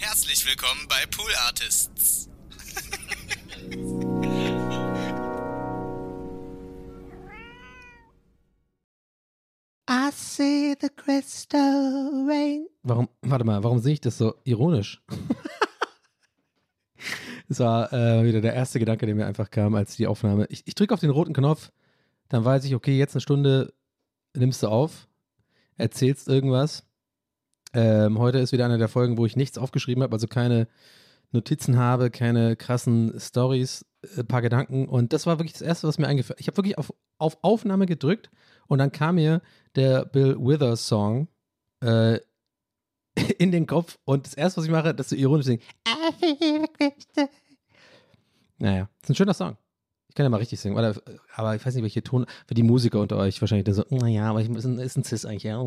Herzlich willkommen bei Pool Artists. I see the crystal rain. Warum, warte mal, warum sehe ich das so ironisch? Das war äh, wieder der erste Gedanke, der mir einfach kam, als die Aufnahme. Ich, ich drücke auf den roten Knopf, dann weiß ich, okay, jetzt eine Stunde nimmst du auf, erzählst irgendwas. Ähm, heute ist wieder eine der Folgen, wo ich nichts aufgeschrieben habe, also keine Notizen habe, keine krassen Stories, ein paar Gedanken. Und das war wirklich das Erste, was mir eingefallen ist. Ich habe wirklich auf, auf Aufnahme gedrückt und dann kam mir der Bill Withers Song äh, in den Kopf und das erste, was ich mache, das ist so ironisch singen. Naja, ist ein schöner Song. Ich kann ja mal richtig singen, oder, aber ich weiß nicht, welche Ton, für die Musiker unter euch wahrscheinlich dann so, naja, aber ich, ist, ein, ist ein Cis eigentlich, ja.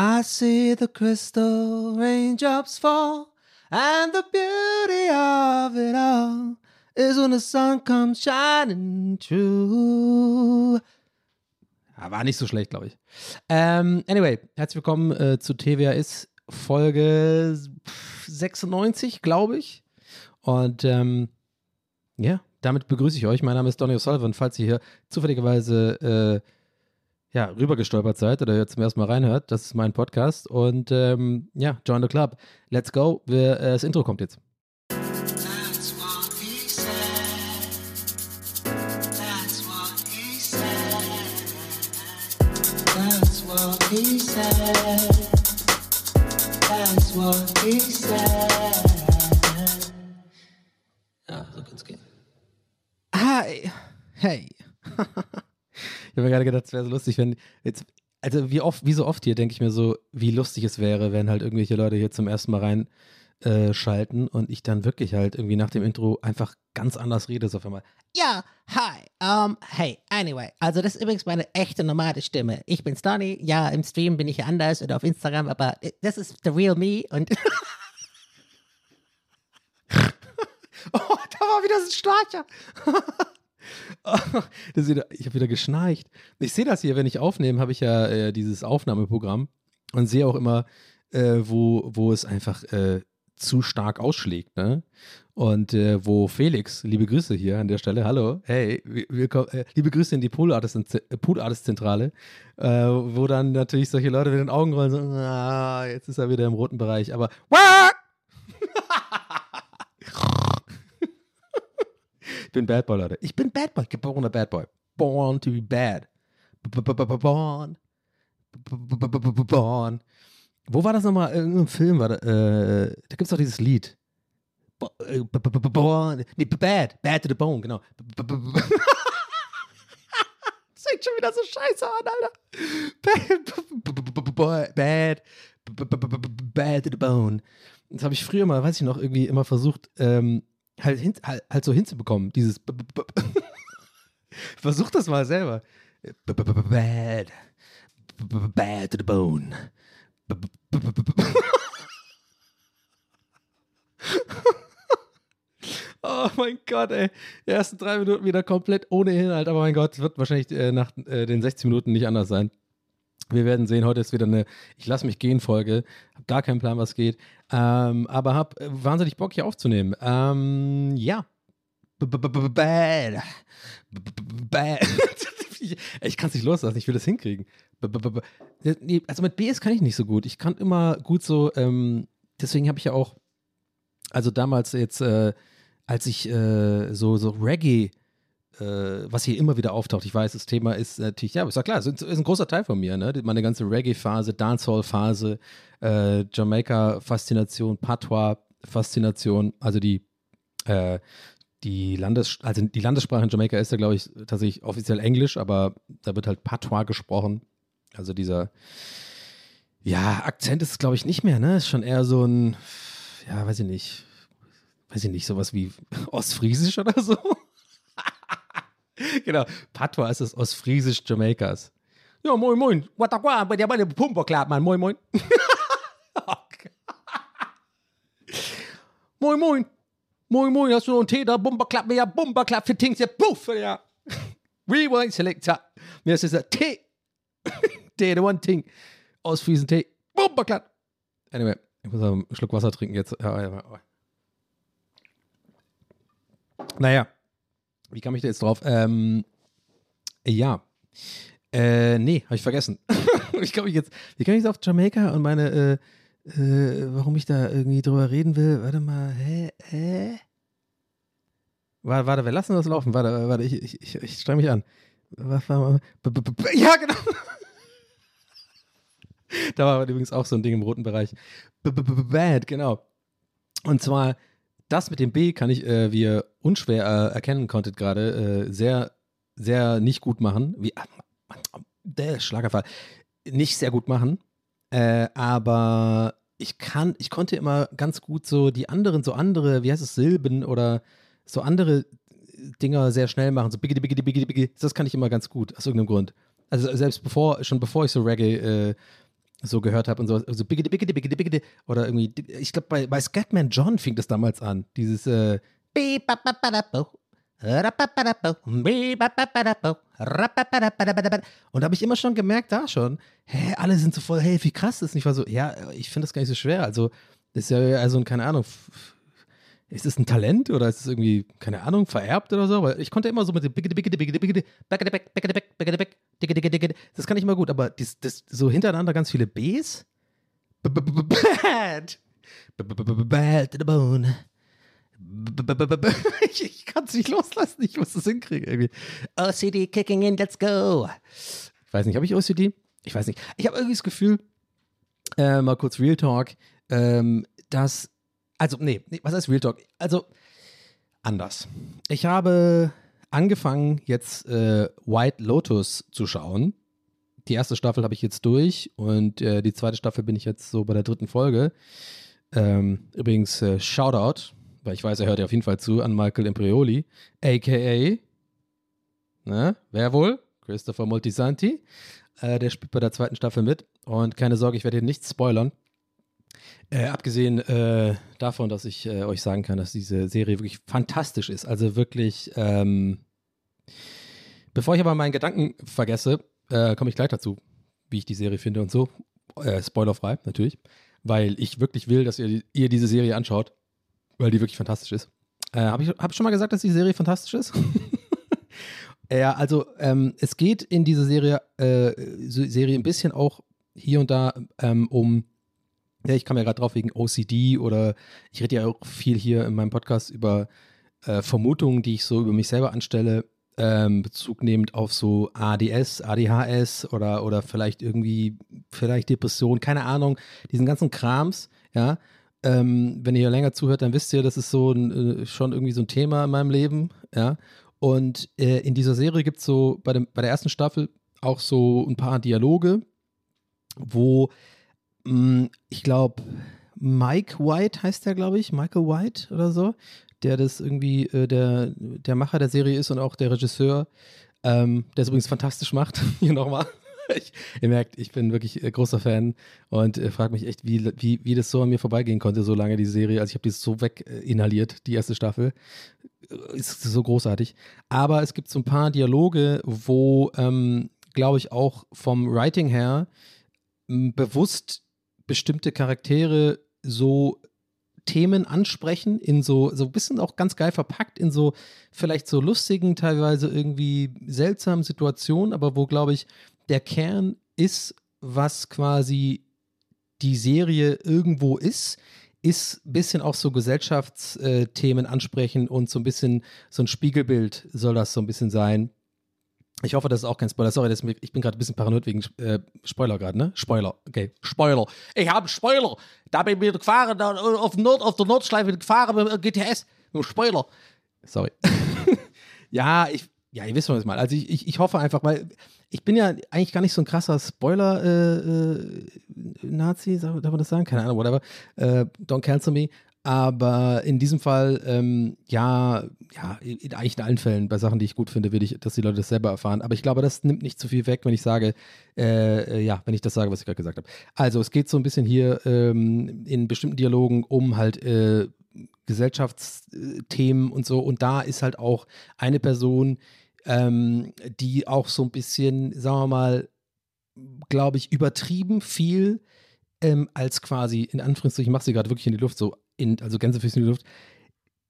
I see the crystal raindrops fall and the beauty of it all is when the sun comes shining through. Ja, war nicht so schlecht, glaube ich. Ähm, anyway, herzlich willkommen äh, zu TWAS Folge 96, glaube ich. Und ähm, ja, damit begrüße ich euch. Mein Name ist Donny O'Sullivan. Falls ihr hier zufälligerweise äh, ja, rübergestolpert seid oder jetzt zum ersten Mal reinhört, das ist mein Podcast. Und ähm, ja, join the club. Let's go. Wir, äh, das Intro kommt jetzt. Ja, so kann's gehen. Hi. Hey. ich habe mir gerade gedacht, es wäre so lustig, wenn jetzt, also wie oft, wie so oft hier denke ich mir so, wie lustig es wäre, wenn halt irgendwelche Leute hier zum ersten Mal rein äh, schalten und ich dann wirklich halt irgendwie nach dem Intro einfach ganz anders rede, so auf einmal. Ja, hi. Um, hey, anyway. Also, das ist übrigens meine echte normale Stimme. Ich bin Donny. Ja, im Stream bin ich anders oder auf Instagram, aber das ist the real me und. Oh, da war wieder so ein Schnarcher. wieder, ich habe wieder geschnarcht. Ich sehe das hier, wenn ich aufnehme, habe ich ja äh, dieses Aufnahmeprogramm und sehe auch immer, äh, wo, wo es einfach äh, zu stark ausschlägt. Ne? Und äh, wo Felix, liebe Grüße hier an der Stelle, hallo, hey, willkommen, äh, liebe Grüße in die Pool äh, Pool Artist Zentrale, äh, wo dann natürlich solche Leute mit den Augen rollen, so, ah, jetzt ist er wieder im roten Bereich, aber Ich bin Bad Boy, Leute. Ich bin Bad Boy, geborener Bad Boy. Born to be bad. Born. Born. Wo war das nochmal? Irgendein Film war da. Äh, da gibt es doch dieses Lied. Born. Nee, bad. Bad to the bone, genau. Das fängt schon wieder so scheiße an, Alter. Bad. Bad to the bone. Das habe ich früher mal, weiß ich noch, irgendwie immer versucht, ähm, halt, hin, halt, halt so hinzubekommen. Dieses. Versuch das mal selber. Bad. Bad to the bone. Oh mein Gott, ey. Die ersten drei Minuten wieder komplett ohne Inhalt, aber mein Gott, wird wahrscheinlich äh, nach äh, den 60 Minuten nicht anders sein. Wir werden sehen, heute ist wieder eine Ich lass mich gehen Folge. Hab gar keinen Plan, was geht. Ähm, aber hab äh, wahnsinnig Bock hier aufzunehmen. Ähm, ja. Ich kann es nicht loslassen, ich will das hinkriegen. Nee, also mit BS kann ich nicht so gut. Ich kann immer gut so, ähm, deswegen habe ich ja auch, also damals jetzt, äh, als ich äh, so, so Reggae, äh, was hier immer wieder auftaucht, ich weiß, das Thema ist natürlich, ja, ist ja klar, es ist, ist ein großer Teil von mir, ne? Meine ganze Reggae-Phase, Dancehall-Phase, äh, Jamaika-Faszination, Patois-Faszination, also die äh, die Landes also die Landessprache in Jamaika ist ja, glaube ich, tatsächlich offiziell Englisch, aber da wird halt Patois gesprochen. Also dieser, ja, Akzent ist, glaube ich, nicht mehr, ne? Ist schon eher so ein, ja, weiß ich nicht, weiß ich nicht, sowas wie Ostfriesisch oder so. genau, Patois ist das Ostfriesisch Jamaikas. Ja, moin, moin. Watakwa, bei der bei der Pumperklapp, Mann. Moin, moin. moin, moin. Moin, moin, hast du noch einen Tee da? Bumperklapp, ja, Bumperklapp für Tings, ja, puff, ja. Rewind Selector. Mir ist dieser Tee. Tee, the one thing. Aus Friesen Tee. Bumperklapp. Anyway, ich muss einen Schluck Wasser trinken jetzt. Ja, ja, ja. Naja, wie kam ich da jetzt drauf? Ähm, ja. Äh, nee, habe ich vergessen. ich komme jetzt, wie komme ich jetzt auf Jamaika und meine, äh, äh, warum ich da irgendwie drüber reden will. Warte mal, hä? hä? Warte, warte, wir lassen das laufen. Warte, warte, ich, ich, ich, ich streng mich an. Was war ja, genau. da war übrigens auch so ein Ding im roten Bereich. B -b -b Bad, genau. Und zwar, das mit dem B kann ich, äh, wie ihr unschwer äh, erkennen konntet gerade, äh, sehr, sehr nicht gut machen. Wie, ah, der Schlagerfall. Nicht sehr gut machen. Äh, aber ich kann, ich konnte immer ganz gut so die anderen, so andere, wie heißt es, Silben oder so andere Dinger sehr schnell machen. So biggity, biggity, biggity, biggity. Das kann ich immer ganz gut, aus irgendeinem Grund. Also selbst bevor, schon bevor ich so Reggae äh, so gehört habe und so, so biggity, biggity, biggity, biggity. Oder irgendwie, ich glaube, bei, bei Scatman John fing das damals an. Dieses äh, und da habe ich immer schon gemerkt, da schon, hä, alle sind so voll, hey, wie krass ist. Und ich war so, ja, ich finde das gar nicht so schwer. Also, das ist ja also, keine Ahnung, ist es ein Talent oder ist es irgendwie, keine Ahnung, vererbt oder so? Weil ich konnte immer so mit dem das kann ich immer gut, aber das, das, so hintereinander ganz viele Bs. Bad. Bad to the bone. Ich, ich kann es nicht loslassen, ich muss das hinkriegen irgendwie. OCD kicking in, let's go. Ich weiß nicht, habe ich OCD? Ich weiß nicht. Ich habe irgendwie das Gefühl, äh, mal kurz Real Talk, ähm, dass, also, nee, was heißt Real Talk? Also, anders. Ich habe angefangen, jetzt äh, White Lotus zu schauen. Die erste Staffel habe ich jetzt durch und äh, die zweite Staffel bin ich jetzt so bei der dritten Folge. Ähm, übrigens, äh, Shoutout weil ich weiß, er hört ja auf jeden Fall zu, an Michael Imperioli, a.k.a. Ne, wer wohl? Christopher Multisanti. Äh, der spielt bei der zweiten Staffel mit. Und keine Sorge, ich werde hier nichts spoilern. Äh, abgesehen äh, davon, dass ich äh, euch sagen kann, dass diese Serie wirklich fantastisch ist. Also wirklich, ähm, bevor ich aber meinen Gedanken vergesse, äh, komme ich gleich dazu, wie ich die Serie finde und so. Äh, spoilerfrei, natürlich. Weil ich wirklich will, dass ihr, ihr diese Serie anschaut weil die wirklich fantastisch ist. Äh, Habe ich, hab ich schon mal gesagt, dass die Serie fantastisch ist? ja, also ähm, es geht in dieser Serie, Serie ein bisschen auch hier und da ähm, um, ja, ich kam ja gerade drauf wegen OCD oder ich rede ja auch viel hier in meinem Podcast über äh, Vermutungen, die ich so über mich selber anstelle, ähm, Bezug nehmend auf so ADS, ADHS oder, oder vielleicht irgendwie, vielleicht Depression, keine Ahnung, diesen ganzen Krams, ja, ähm, wenn ihr länger zuhört, dann wisst ihr, das ist so ein, äh, schon irgendwie so ein Thema in meinem Leben, ja. Und äh, in dieser Serie gibt es so bei, dem, bei der ersten Staffel auch so ein paar Dialoge, wo ich glaube, Mike White heißt der, glaube ich, Michael White oder so, der das irgendwie äh, der, der Macher der Serie ist und auch der Regisseur, ähm, der es übrigens fantastisch macht. Hier nochmal. ich, ihr merkt, ich bin wirklich äh, großer Fan und äh, frage mich echt, wie, wie, wie das so an mir vorbeigehen konnte, so lange die Serie. Also ich habe die so weg äh, die erste Staffel. Äh, ist so großartig. Aber es gibt so ein paar Dialoge, wo, ähm, glaube ich, auch vom Writing her bewusst bestimmte Charaktere so Themen ansprechen, in so, so ein bisschen auch ganz geil verpackt, in so vielleicht so lustigen, teilweise irgendwie seltsamen Situationen, aber wo, glaube ich, der Kern ist, was quasi die Serie irgendwo ist, ist ein bisschen auch so Gesellschaftsthemen ansprechen und so ein bisschen so ein Spiegelbild soll das so ein bisschen sein. Ich hoffe, das ist auch kein Spoiler. Sorry, das ich bin gerade ein bisschen paranoid wegen äh, Spoiler gerade, ne? Spoiler. Okay, Spoiler. Ich habe Spoiler. Da bin ich gefahren, da auf, Nord, auf der Nordschleife gefahren mit GTS. Dem Spoiler. Sorry. ja, ich, ja, ihr wisst, was ich meine. Also ich, ich, ich hoffe einfach, weil ich bin ja eigentlich gar nicht so ein krasser Spoiler-Nazi, äh, äh, darf man das sagen? Keine Ahnung, whatever. Äh, don't cancel me. Aber in diesem Fall, ähm, ja, ja, in, eigentlich in allen Fällen, bei Sachen, die ich gut finde, will ich, dass die Leute das selber erfahren. Aber ich glaube, das nimmt nicht zu viel weg, wenn ich sage, äh, ja, wenn ich das sage, was ich gerade gesagt habe. Also, es geht so ein bisschen hier ähm, in bestimmten Dialogen um halt äh, Gesellschaftsthemen und so. Und da ist halt auch eine Person, ähm, die auch so ein bisschen, sagen wir mal, glaube ich, übertrieben viel ähm, als quasi, in Anführungszeichen, ich mache sie gerade wirklich in die Luft, so in, also Gänsefüßchen in die Luft,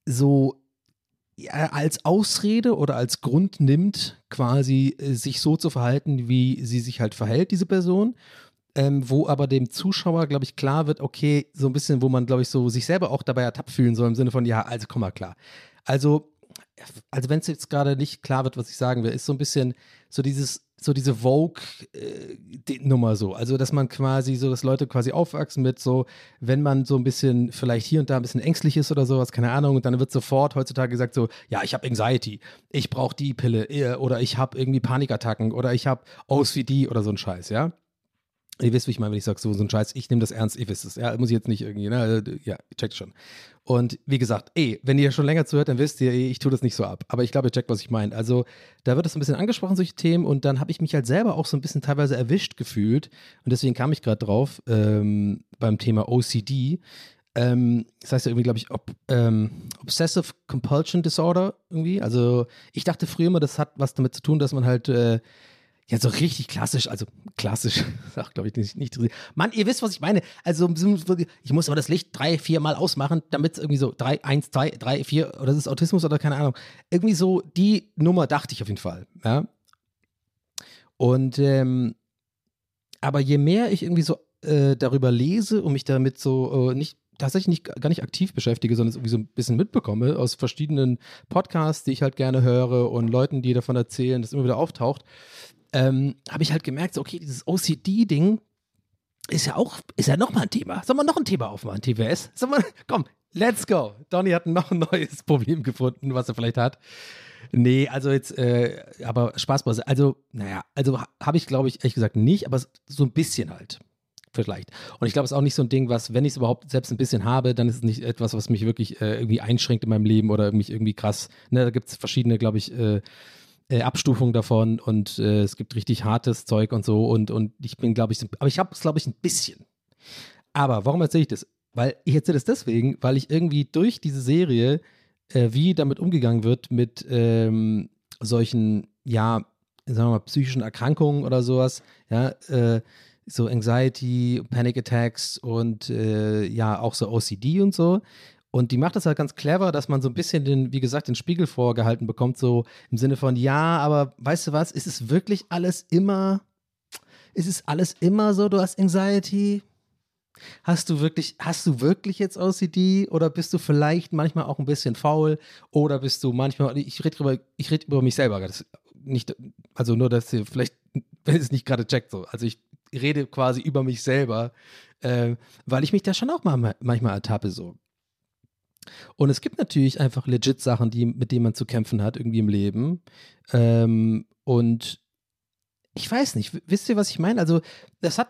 so ja, als Ausrede oder als Grund nimmt, quasi äh, sich so zu verhalten, wie sie sich halt verhält, diese Person. Ähm, wo aber dem Zuschauer, glaube ich, klar wird, okay, so ein bisschen, wo man, glaube ich, so sich selber auch dabei ertappt fühlen soll, im Sinne von, ja, also komm mal klar. Also, also wenn es jetzt gerade nicht klar wird, was ich sagen will, ist so ein bisschen so dieses, so diese Vogue-Nummer so. Also, dass man quasi so, dass Leute quasi aufwachsen mit so, wenn man so ein bisschen vielleicht hier und da ein bisschen ängstlich ist oder sowas, keine Ahnung, und dann wird sofort heutzutage gesagt so, ja, ich habe Anxiety, ich brauche die Pille äh, oder ich habe irgendwie Panikattacken oder ich habe OCD oder so ein Scheiß, ja. Ihr wisst, wie ich meine, wenn ich sage, so, so ein Scheiß, ich nehme das ernst, ihr wisst es. Ja, muss ich jetzt nicht irgendwie, ne? Ja, checkt schon. Und wie gesagt, ey, wenn ihr schon länger zuhört, dann wisst ihr, ey, ich tue das nicht so ab. Aber ich glaube, ihr checkt, was ich meine. Also, da wird es ein bisschen angesprochen, solche Themen. Und dann habe ich mich halt selber auch so ein bisschen teilweise erwischt gefühlt. Und deswegen kam ich gerade drauf ähm, beim Thema OCD. Ähm, das heißt ja irgendwie, glaube ich, ob, ähm, Obsessive Compulsion Disorder irgendwie. Also, ich dachte früher immer, das hat was damit zu tun, dass man halt. Äh, ja, so richtig klassisch, also klassisch, sag glaube ich nicht, nicht. Mann, ihr wisst, was ich meine. Also, ich muss aber das Licht drei, vier Mal ausmachen, damit es irgendwie so drei, eins, zwei, drei, vier, oder das ist Autismus oder keine Ahnung. Irgendwie so die Nummer dachte ich auf jeden Fall, ja. Und, ähm, aber je mehr ich irgendwie so äh, darüber lese und mich damit so äh, nicht tatsächlich nicht, gar nicht aktiv beschäftige, sondern es irgendwie so ein bisschen mitbekomme aus verschiedenen Podcasts, die ich halt gerne höre und Leuten, die davon erzählen, das immer wieder auftaucht, ähm, habe ich halt gemerkt, so, okay, dieses OCD-Ding ist ja auch, ist ja nochmal ein Thema. Sollen wir noch ein Thema aufmachen, TWS? Sollen wir, komm, let's go. Donny hat noch ein neues Problem gefunden, was er vielleicht hat. Nee, also jetzt, äh, aber Spaßbase. Also, naja, also habe ich, glaube ich, ehrlich gesagt nicht, aber so ein bisschen halt. Vielleicht. Und ich glaube, es ist auch nicht so ein Ding, was, wenn ich es überhaupt selbst ein bisschen habe, dann ist es nicht etwas, was mich wirklich äh, irgendwie einschränkt in meinem Leben oder mich irgendwie krass. Ne, da gibt es verschiedene, glaube ich, äh, äh, Abstufung davon und äh, es gibt richtig hartes Zeug und so und, und ich bin, glaube ich, aber ich habe es, glaube ich, ein bisschen. Aber warum erzähle ich das? Weil ich erzähle das deswegen, weil ich irgendwie durch diese Serie, äh, wie damit umgegangen wird mit ähm, solchen, ja, sagen wir mal, psychischen Erkrankungen oder sowas, ja, äh, so Anxiety, Panic Attacks und äh, ja, auch so OCD und so. Und die macht das halt ganz clever, dass man so ein bisschen den, wie gesagt, den Spiegel vorgehalten bekommt, so im Sinne von, ja, aber weißt du was, ist es wirklich alles immer, ist es alles immer so, du hast Anxiety? Hast du wirklich, hast du wirklich jetzt OCD oder bist du vielleicht manchmal auch ein bisschen faul oder bist du manchmal, ich rede über, ich rede über mich selber, das nicht, also nur, dass ihr vielleicht, wenn ihr es nicht gerade checkt, so, also ich rede quasi über mich selber, äh, weil ich mich da schon auch mal, manchmal ertappe, so. Und es gibt natürlich einfach legit Sachen, die, mit denen man zu kämpfen hat, irgendwie im Leben. Ähm, und ich weiß nicht, wisst ihr, was ich meine? Also, das hat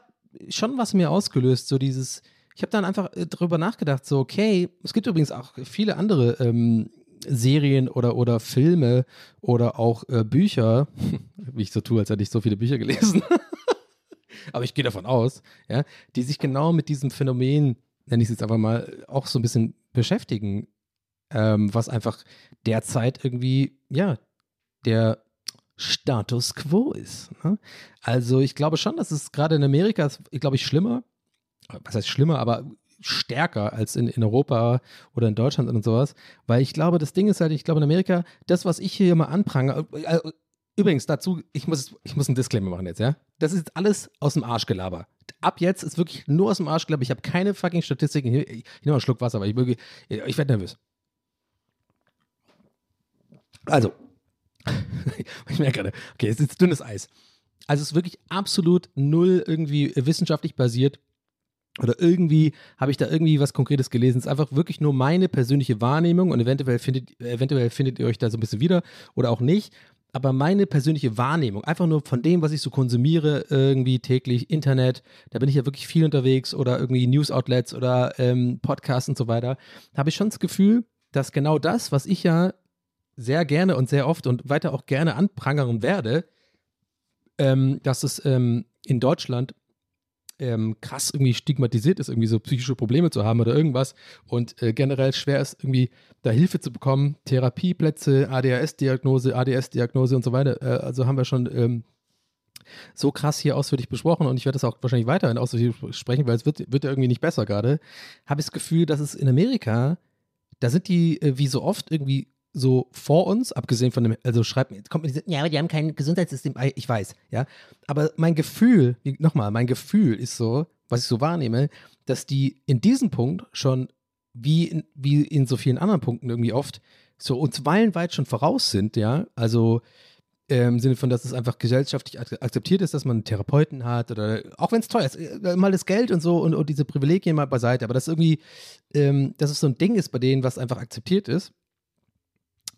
schon was mir ausgelöst, so dieses, ich habe dann einfach äh, drüber nachgedacht, so, okay, es gibt übrigens auch viele andere ähm, Serien oder, oder Filme oder auch äh, Bücher, wie ich so tue, als hätte ich so viele Bücher gelesen. Aber ich gehe davon aus, ja, die sich genau mit diesem Phänomen, nenne ich es jetzt einfach mal, auch so ein bisschen beschäftigen, ähm, was einfach derzeit irgendwie, ja, der Status quo ist. Ne? Also ich glaube schon, dass es gerade in Amerika, glaube ich, schlimmer, was heißt schlimmer, aber stärker als in, in Europa oder in Deutschland und sowas. Weil ich glaube, das Ding ist halt, ich glaube in Amerika, das, was ich hier immer anprange, äh, übrigens dazu, ich muss, ich muss einen Disclaimer machen jetzt, ja? Das ist alles aus dem Arschgelaber. Ab jetzt ist wirklich nur aus dem Arschgelaber. Ich habe keine fucking Statistiken. Ich, ich nehme mal einen Schluck Wasser, aber ich, ich werde nervös. Also, ich merke gerade, okay, es ist dünnes Eis. Also es ist wirklich absolut null irgendwie wissenschaftlich basiert oder irgendwie habe ich da irgendwie was Konkretes gelesen. Es ist einfach wirklich nur meine persönliche Wahrnehmung und eventuell findet, eventuell findet ihr euch da so ein bisschen wieder oder auch nicht. Aber meine persönliche Wahrnehmung, einfach nur von dem, was ich so konsumiere, irgendwie täglich, Internet, da bin ich ja wirklich viel unterwegs oder irgendwie News-Outlets oder ähm, Podcasts und so weiter, habe ich schon das Gefühl, dass genau das, was ich ja sehr gerne und sehr oft und weiter auch gerne anprangern werde, ähm, dass es ähm, in Deutschland ähm, krass irgendwie stigmatisiert ist, irgendwie so psychische Probleme zu haben oder irgendwas und äh, generell schwer ist, irgendwie da Hilfe zu bekommen, Therapieplätze, ADHS-Diagnose, ADS-Diagnose und so weiter. Äh, also haben wir schon ähm, so krass hier ausführlich besprochen und ich werde das auch wahrscheinlich weiterhin ausführlich sprechen, weil es wird, wird ja irgendwie nicht besser gerade. Habe ich das Gefühl, dass es in Amerika, da sind die äh, wie so oft irgendwie so vor uns, abgesehen von dem, also schreibt mir, kommt mir diese, ja, aber die haben kein Gesundheitssystem, ich weiß, ja. Aber mein Gefühl, nochmal, mein Gefühl ist so, was ich so wahrnehme, dass die in diesem Punkt schon, wie in, wie in so vielen anderen Punkten irgendwie oft, so uns meilenweit schon voraus sind, ja. Also ähm, im Sinne von, dass es einfach gesellschaftlich akzeptiert ist, dass man einen Therapeuten hat oder auch wenn es teuer ist, äh, mal das Geld und so und, und diese Privilegien mal beiseite, aber das irgendwie, ähm, dass es so ein Ding ist bei denen, was einfach akzeptiert ist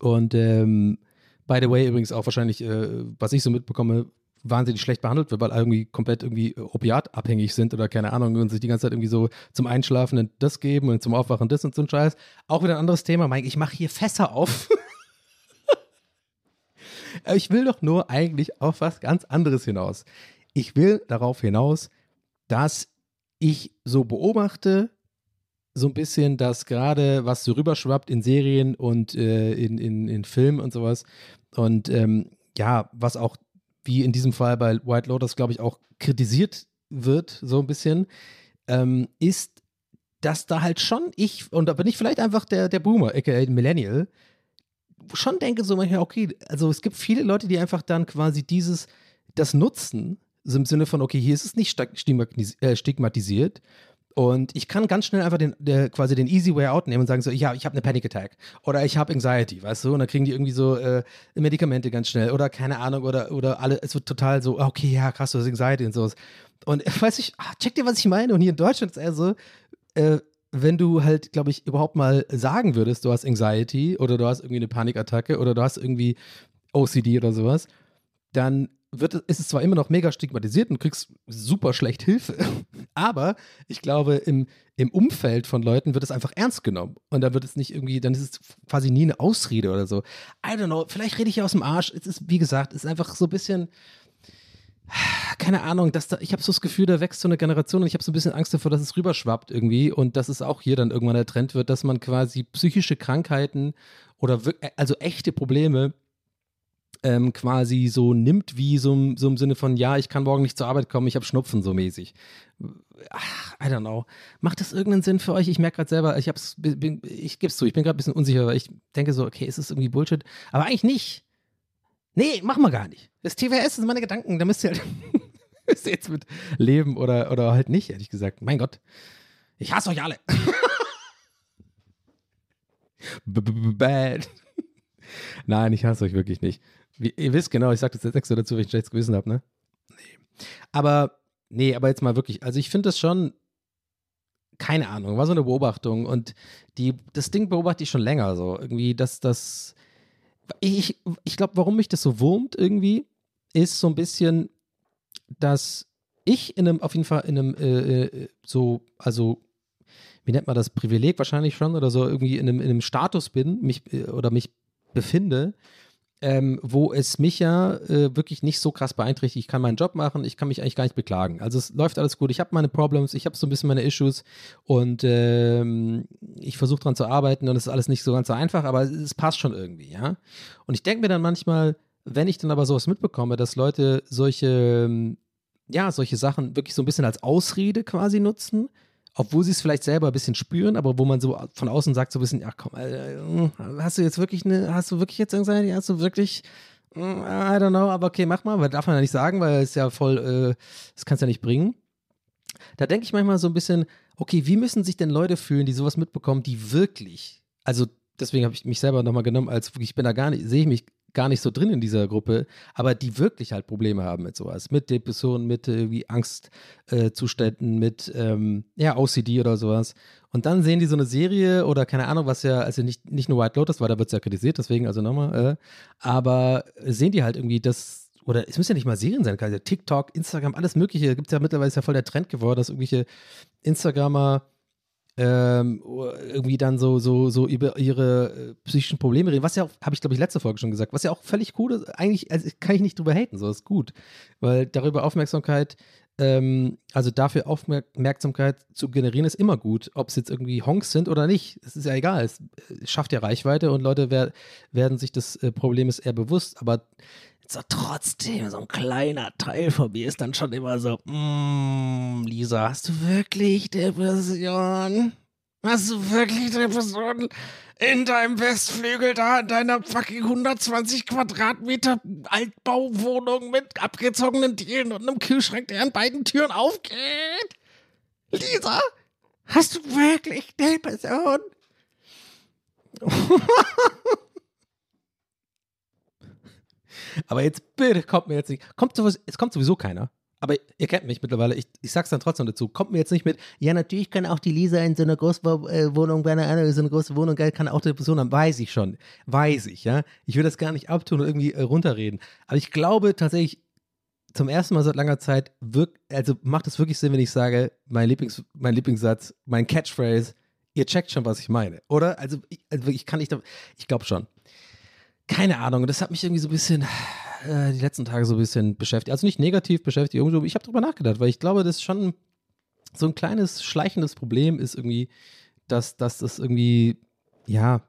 und ähm, by the way, übrigens auch wahrscheinlich, äh, was ich so mitbekomme, wahnsinnig schlecht behandelt wird, weil irgendwie komplett irgendwie opiatabhängig sind oder keine Ahnung und sich die ganze Zeit irgendwie so zum Einschlafen das geben und zum Aufwachen das und so ein Scheiß. Auch wieder ein anderes Thema, Mike, ich mache hier Fässer auf. ich will doch nur eigentlich auf was ganz anderes hinaus. Ich will darauf hinaus, dass ich so beobachte, so ein bisschen, dass gerade was so rüberschwappt in Serien und äh, in, in, in Filmen und sowas. Und ähm, ja, was auch wie in diesem Fall bei White Lotus, glaube ich, auch kritisiert wird, so ein bisschen, ähm, ist, dass da halt schon ich, und da bin ich vielleicht einfach der, der Boomer, aka Millennial, schon denke so manchmal, okay, also es gibt viele Leute, die einfach dann quasi dieses, das nutzen, so im Sinne von, okay, hier ist es nicht äh, stigmatisiert, und ich kann ganz schnell einfach den, der, quasi den easy way out nehmen und sagen so, ja, ich habe eine Panic Attack oder ich habe Anxiety, weißt du? Und dann kriegen die irgendwie so äh, Medikamente ganz schnell oder keine Ahnung oder, oder alle, es wird total so, okay, ja, krass, du hast Anxiety und sowas. Und äh, weiß ich, ach, check dir, was ich meine. Und hier in Deutschland ist eher so, äh, wenn du halt, glaube ich, überhaupt mal sagen würdest, du hast Anxiety oder du hast irgendwie eine Panikattacke oder du hast irgendwie OCD oder sowas, dann wird, ist es zwar immer noch mega stigmatisiert und kriegst super schlecht Hilfe, aber ich glaube, im, im Umfeld von Leuten wird es einfach ernst genommen. Und dann wird es nicht irgendwie, dann ist es quasi nie eine Ausrede oder so. I don't know, vielleicht rede ich aus dem Arsch. Es ist, wie gesagt, es ist einfach so ein bisschen, keine Ahnung, dass da, ich habe so das Gefühl, da wächst so eine Generation und ich habe so ein bisschen Angst davor, dass es rüberschwappt irgendwie und dass es auch hier dann irgendwann der Trend wird, dass man quasi psychische Krankheiten oder also echte Probleme ähm, quasi so nimmt, wie so, so im Sinne von, ja, ich kann morgen nicht zur Arbeit kommen, ich habe Schnupfen so mäßig. Ach, I don't know. Macht das irgendeinen Sinn für euch? Ich merke gerade selber, ich hab's, bin, ich gebe es zu, ich bin gerade ein bisschen unsicher, weil ich denke so, okay, ist das irgendwie Bullshit? Aber eigentlich nicht. Nee, machen wir gar nicht. Das TWS sind meine Gedanken, da müsst ihr halt müsst ihr jetzt mit leben oder, oder halt nicht, ehrlich gesagt. Mein Gott. Ich hasse euch alle. Bad. Nein, ich hasse euch wirklich nicht. Wie, ihr wisst genau, ich sage das jetzt extra dazu, wenn ich ein schlechtes Gewissen habe, ne? Nee. Aber, nee, aber jetzt mal wirklich, also ich finde das schon, keine Ahnung, war so eine Beobachtung und die, das Ding beobachte ich schon länger so. Irgendwie, dass das, ich, ich glaube, warum mich das so wurmt irgendwie, ist so ein bisschen, dass ich in einem, auf jeden Fall in einem, äh, äh so, also, wie nennt man das, Privileg wahrscheinlich schon oder so, irgendwie in einem, in einem Status bin, mich, äh, oder mich befinde, ähm, wo es mich ja äh, wirklich nicht so krass beeinträchtigt. Ich kann meinen Job machen, ich kann mich eigentlich gar nicht beklagen. Also es läuft alles gut. Ich habe meine Problems, ich habe so ein bisschen meine Issues und ähm, ich versuche daran zu arbeiten und es ist alles nicht so ganz so einfach, aber es, passt schon irgendwie, ja. Und ich denke mir dann manchmal, wenn ich dann aber sowas mitbekomme, dass Leute solche, ja, solche Sachen wirklich so ein bisschen als Ausrede quasi nutzen, obwohl sie es vielleicht selber ein bisschen spüren, aber wo man so von außen sagt so ein bisschen, ach komm, äh, hast du jetzt wirklich eine, hast du wirklich jetzt Anxiety, hast du wirklich, mm, I don't know, aber okay, mach mal, weil darf man ja nicht sagen, weil es ja voll, äh, das kannst du ja nicht bringen. Da denke ich manchmal so ein bisschen, okay, wie müssen sich denn Leute fühlen, die sowas mitbekommen, die wirklich, also deswegen habe ich mich selber nochmal genommen, als ich bin da gar nicht, sehe ich mich gar nicht so drin in dieser Gruppe, aber die wirklich halt Probleme haben mit sowas, mit Depressionen, mit irgendwie Angstzuständen, äh, mit ähm, ja, OCD oder sowas. Und dann sehen die so eine Serie oder keine Ahnung, was ja, also nicht, nicht nur White Lotus, weil da wird es ja kritisiert, deswegen also nochmal, äh, aber sehen die halt irgendwie das, oder es müssen ja nicht mal Serien sein, TikTok, Instagram, alles Mögliche, gibt es ja mittlerweile ist ja voll der Trend geworden, dass irgendwelche Instagrammer ähm, irgendwie dann so, so, so über ihre äh, psychischen Probleme reden, was ja auch, habe ich glaube ich letzte Folge schon gesagt, was ja auch völlig cool ist, eigentlich also kann ich nicht drüber haten, so ist gut, weil darüber Aufmerksamkeit, ähm, also dafür Aufmerksamkeit zu generieren ist immer gut, ob es jetzt irgendwie Honks sind oder nicht, es ist ja egal, es, es schafft ja Reichweite und Leute wer, werden sich des äh, Problems eher bewusst, aber so trotzdem, so ein kleiner Teil von mir ist dann schon immer so, mm, Lisa, hast du wirklich Depression? Hast du wirklich Depression? In deinem Westflügel da, in deiner fucking 120 Quadratmeter Altbauwohnung mit abgezogenen Dielen und einem Kühlschrank, der an beiden Türen aufgeht? Lisa, hast du wirklich Depression? Aber jetzt bitte kommt mir jetzt nicht. Kommt sowas, es kommt sowieso keiner. Aber ihr kennt mich mittlerweile, ich, ich sag's dann trotzdem dazu. Kommt mir jetzt nicht mit, ja, natürlich kann auch die Lisa in so einer Großwohnung, keine Ahnung, so eine große Wohnung, kann auch Depression haben. Weiß ich schon. Weiß ich, ja. Ich will das gar nicht abtun und irgendwie äh, runterreden. Aber ich glaube tatsächlich, zum ersten Mal seit langer Zeit, wirkt, also macht es wirklich Sinn, wenn ich sage, mein, Lieblings, mein Lieblingssatz, mein Catchphrase, ihr checkt schon, was ich meine, oder? Also, ich, also ich kann nicht, ich glaube schon keine Ahnung, das hat mich irgendwie so ein bisschen äh, die letzten Tage so ein bisschen beschäftigt. Also nicht negativ beschäftigt, irgendwie, ich habe drüber nachgedacht, weil ich glaube, das ist schon so ein kleines schleichendes Problem ist irgendwie, dass, dass das irgendwie, ja,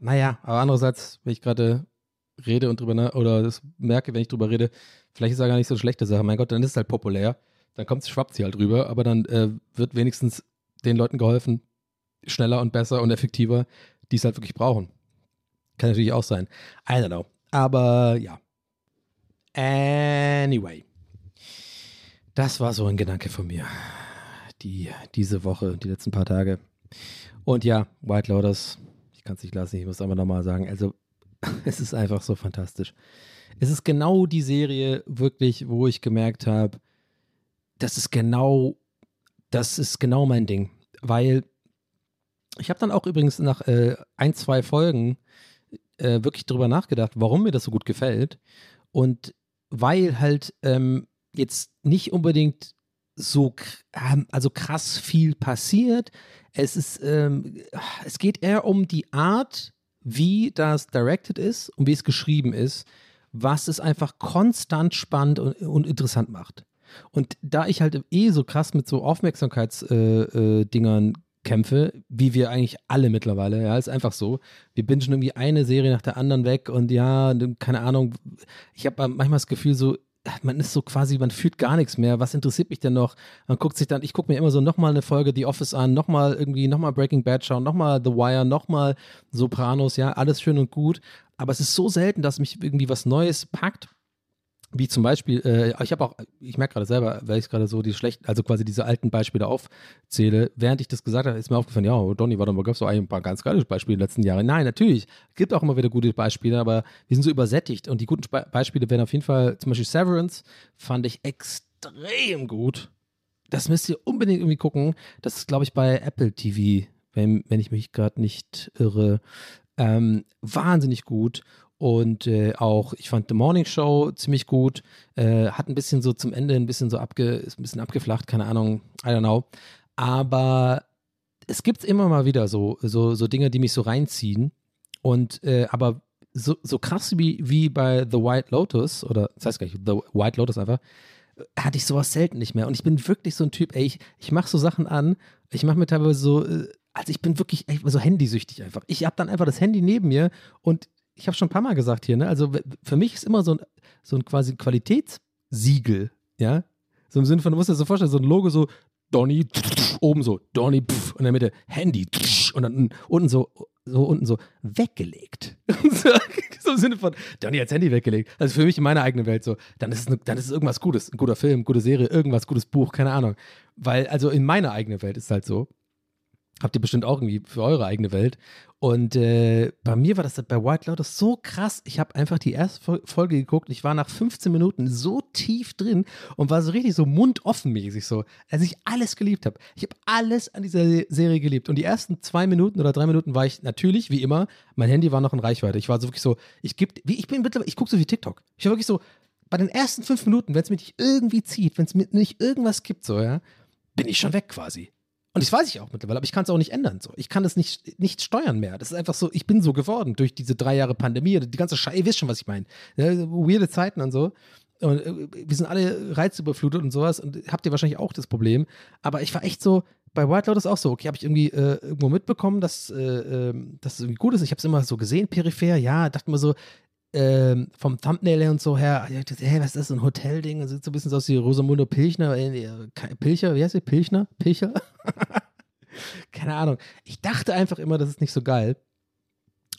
naja, aber andererseits, wenn ich gerade rede und drüber nach, oder das merke, wenn ich drüber rede, vielleicht ist ja gar nicht so eine schlechte Sache. Mein Gott, dann ist es halt populär, dann kommt schwappt sie halt rüber, aber dann äh, wird wenigstens den Leuten geholfen, schneller und besser und effektiver, die es halt wirklich brauchen. Kann natürlich auch sein. I don't know. Aber ja. Anyway. Das war so ein Gedanke von mir. Die, diese Woche, die letzten paar Tage. Und ja, White Lotus, ich kann es nicht lassen, ich muss aber nochmal sagen, also es ist einfach so fantastisch. Es ist genau die Serie, wirklich, wo ich gemerkt habe, das ist genau, das ist genau mein Ding. Weil ich habe dann auch übrigens nach äh, ein, zwei Folgen äh, wirklich drüber nachgedacht, warum mir das so gut gefällt. Und weil halt ähm, jetzt nicht unbedingt so ähm, also krass viel passiert. Es ist, ähm, es geht eher um die Art, wie das directed ist und wie es geschrieben ist, was es einfach konstant spannend und, und interessant macht. Und da ich halt eh so krass mit so Aufmerksamkeitsdingern äh, äh, kämpfe, wie wir eigentlich alle mittlerweile. Ja, ist einfach so. Wir bingen irgendwie eine Serie nach der anderen weg und ja, keine Ahnung. Ich habe manchmal das Gefühl, so, man ist so quasi, man fühlt gar nichts mehr. Was interessiert mich denn noch? Man guckt sich dann, ich gucke mir immer so nochmal eine Folge The Office an, nochmal irgendwie, nochmal Breaking Bad schauen, nochmal The Wire, nochmal Sopranos, ja, alles schön und gut. Aber es ist so selten, dass mich irgendwie was Neues packt wie zum Beispiel, äh, ich habe auch, ich merke gerade selber, weil ich gerade so die schlechten, also quasi diese alten Beispiele aufzähle, während ich das gesagt habe, ist mir aufgefallen, ja, Donny, warte mal, gab es so ein paar ganz geile Beispiele in den letzten Jahren. Nein, natürlich, gibt auch immer wieder gute Beispiele, aber wir sind so übersättigt und die guten Spe Beispiele wären auf jeden Fall, zum Beispiel Severance, fand ich extrem gut. Das müsst ihr unbedingt irgendwie gucken. Das ist, glaube ich, bei Apple TV, wenn, wenn ich mich gerade nicht irre. Ähm, wahnsinnig gut. Und äh, auch, ich fand The Morning Show ziemlich gut. Äh, hat ein bisschen so zum Ende ein bisschen so abge, ist ein bisschen abgeflacht, keine Ahnung, I don't know. Aber es gibt immer mal wieder so, so, so Dinge, die mich so reinziehen. Und äh, aber so, so krass wie, wie bei The White Lotus, oder das heißt gar nicht, The White Lotus einfach, hatte ich sowas selten nicht mehr. Und ich bin wirklich so ein Typ, ey, ich, ich mache so Sachen an, ich mache mir teilweise so, äh, also ich bin wirklich ey, so handysüchtig einfach. Ich habe dann einfach das Handy neben mir und ich habe schon ein paar Mal gesagt hier, ne? Also für mich ist immer so ein, so ein quasi Qualitätssiegel, ja? So im Sinne von, du musst dir so vorstellen, so ein Logo, so Donny, oben so, Donny, und in der Mitte Handy, und dann unten so, so unten so weggelegt. so, im Sinne von, Donny hat's Handy weggelegt. Also für mich in meiner eigenen Welt so, dann ist es, dann ist es irgendwas Gutes, ein guter Film, gute Serie, irgendwas, gutes Buch, keine Ahnung. Weil, also in meiner eigenen Welt ist es halt so, Habt ihr bestimmt auch irgendwie für eure eigene Welt. Und äh, bei mir war das bei White Lotus so krass. Ich habe einfach die erste Fol- Folge geguckt. Ich war nach 15 Minuten so tief drin und war so richtig so mundoffenmäßig so, als ich alles geliebt habe. Ich habe alles an dieser Se- Serie geliebt. Und die ersten zwei Minuten oder drei Minuten war ich natürlich, wie immer, mein Handy war noch in Reichweite. Ich war so wirklich so, ich gebe, ich bin mittlerweile, ich gucke so wie TikTok. Ich war wirklich so, bei den ersten fünf Minuten, wenn es mich nicht irgendwie zieht, wenn es mir nicht irgendwas gibt, so, ja, bin ich schon weg quasi. Und das weiß ich auch mittlerweile, aber ich kann es auch nicht ändern. So. Ich kann das nicht, nicht steuern mehr. Das ist einfach so, ich bin so geworden durch diese drei Jahre Pandemie. Die ganze Scheiße, ihr wisst schon, was ich meine. Ja, weirde Zeiten und so. Und äh, wir sind alle reizüberflutet und sowas. Und habt ihr wahrscheinlich auch das Problem. Aber ich war echt so, bei White Lotus auch so, okay, habe ich irgendwie äh, irgendwo mitbekommen, dass, äh, ähm, dass es irgendwie gut ist. Ich habe es immer so gesehen, peripher, ja, dachte mir so, ähm, vom Thumbnail her und so her, ich dachte, hey, was ist das, ein Hotelding? Das sieht so ein bisschen so aus wie Rosamunde Pilchner, äh, Pilcher, wie heißt sie? Pilchner? Pilcher? Keine Ahnung. Ich dachte einfach immer, das ist nicht so geil.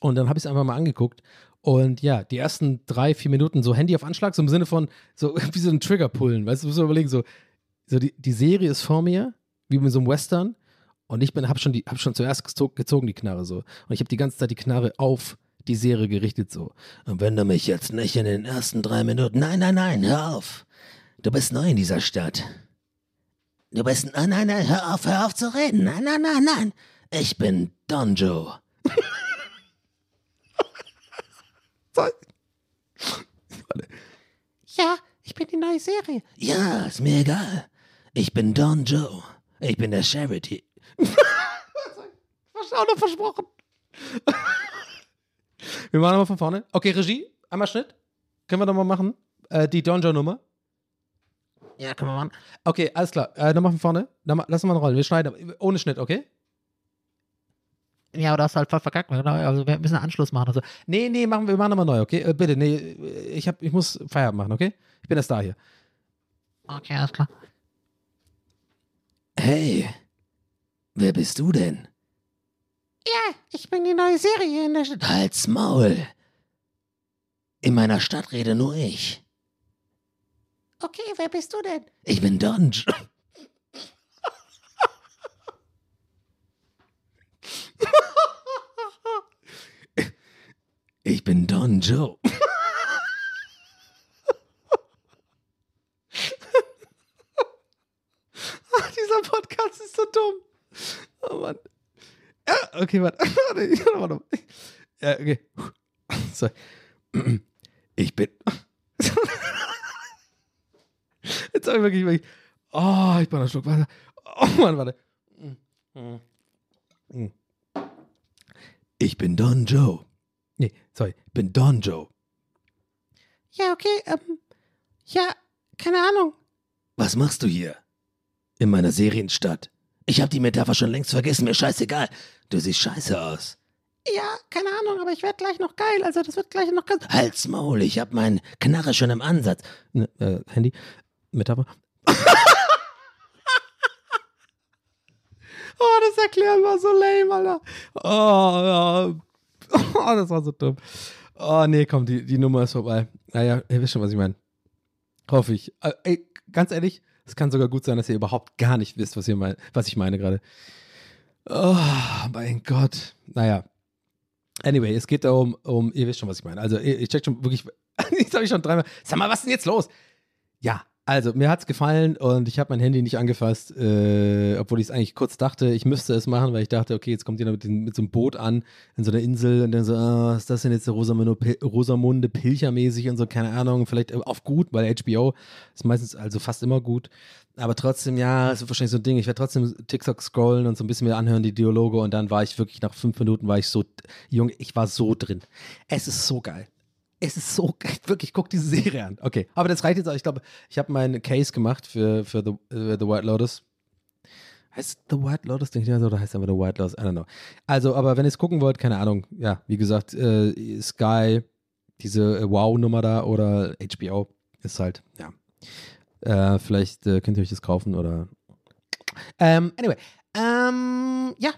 Und dann habe ich es einfach mal angeguckt. Und ja, die ersten drei, vier Minuten so Handy auf Anschlag, so im Sinne von, so wie so ein Trigger pullen. Weißt du, du musst dir überlegen, so, so die, die Serie ist vor mir, wie mit so einem Western. Und ich bin, hab schon, hab schon zuerst gezo- gezogen, die Knarre so. Und ich habe die ganze Zeit die Knarre auf die Serie gerichtet so. Und wenn du mich jetzt nicht in den ersten drei Minuten. Nein, nein, nein, hör auf. Du bist neu in dieser Stadt. Du bist. Nein, nein, nein, hör auf, hör auf zu reden. Nein, nein, nein, nein. Ich bin Donjo. Ja, ich bin die neue Serie. Ja, ist mir egal. Ich bin Don Joe. Ich bin der Charity. Was auch noch versprochen. Wir machen nochmal von vorne. Okay, Regie, einmal Schnitt. Können wir nochmal machen? Äh, die Don Joe Nummer. Ja, können wir machen. Okay, alles klar. Äh, nochmal von vorne. Nochmal, lass mal rollen. Wir schneiden. Ohne Schnitt, okay? Ja, oder hast halt voll verkackt. Genau. Also wir müssen einen Anschluss machen. Also, Nee, nee, machen wir, wir machen nochmal neu, okay? Äh, bitte, nee, ich, hab, ich muss Feierabend machen, okay? Ich bin der Star hier. okay, alles klar. Hey, wer bist du denn? Ja, ich bin die neue Serie in der Stadt. Halt's Maul. In meiner Stadt rede nur ich. Okay, wer bist du denn? Ich bin. Jo- Ich bin Don Joe. Ach, dieser Podcast ist so dumm. Oh Mann. Ja, okay, warte. Warte, mal. Ja, okay. So. Ich bin. Jetzt habe ich wirklich, wirklich. Oh, ich brauche einen Schluck Wasser. Oh Mann, warte. Ich bin Don Joe. Nee, sorry, ich bin Don Joe. Ja, okay, ähm, ja, keine Ahnung. Was machst du hier? In meiner Serienstadt. Ich habe die Metapher schon längst vergessen, mir scheißegal. Du siehst scheiße aus. Ja, keine Ahnung, aber ich werde gleich noch geil. Also das wird gleich noch ganz. Halt's Maul, ich hab meinen Knarre schon im Ansatz. Ne, äh, Handy, Metapher. oh, das Erklären war so lame, Alter. Oh, ja. oh, das war so dumm. Oh, nee, komm, die, die Nummer ist vorbei. Naja, ihr wisst schon, was ich meine. Hoffe ich. Äh, ey, ganz ehrlich, es kann sogar gut sein, dass ihr überhaupt gar nicht wisst, was, ihr mein, was ich meine gerade. Oh, mein Gott. Naja. Anyway, es geht darum, um, ihr wisst schon, was ich meine. Also, ich, check schon wirklich, das habe ich schon dreimal. Sag mal, was ist denn jetzt los? Ja, also, mir hat's gefallen und ich habe mein Handy nicht angefasst, äh, obwohl ich es eigentlich kurz dachte, ich müsste es machen, weil ich dachte, okay, jetzt kommt jemand mit, mit so einem Boot an, in so einer Insel und dann so, ah, ist das denn jetzt so Rosamunde, Rosamunde Pilcher-mäßig und so, keine Ahnung, vielleicht auf gut, weil HBO ist meistens, also fast immer gut. Aber trotzdem, ja, es ist wahrscheinlich so ein Ding. Ich werde trotzdem TikTok scrollen und so ein bisschen mir anhören, die Dialoge. Und dann war ich wirklich nach fünf Minuten, war ich so, Junge, ich war so drin. Es ist so geil. Es ist so geil. Wirklich, guck diese Serie an. Okay, aber das reicht jetzt auch. Ich glaube, ich habe meinen Case gemacht für, für the, äh, the White Lotus. Heißt The White Lotus, denke ich, so, oder heißt einfach The White Lotus? I don't know. Also, aber wenn ihr es gucken wollt, keine Ahnung. Ja, wie gesagt, äh, Sky, diese äh, Wow-Nummer da oder HBO ist halt, ja. Äh, vielleicht äh, könnt ihr euch das kaufen oder Ähm, anyway, ähm, ja,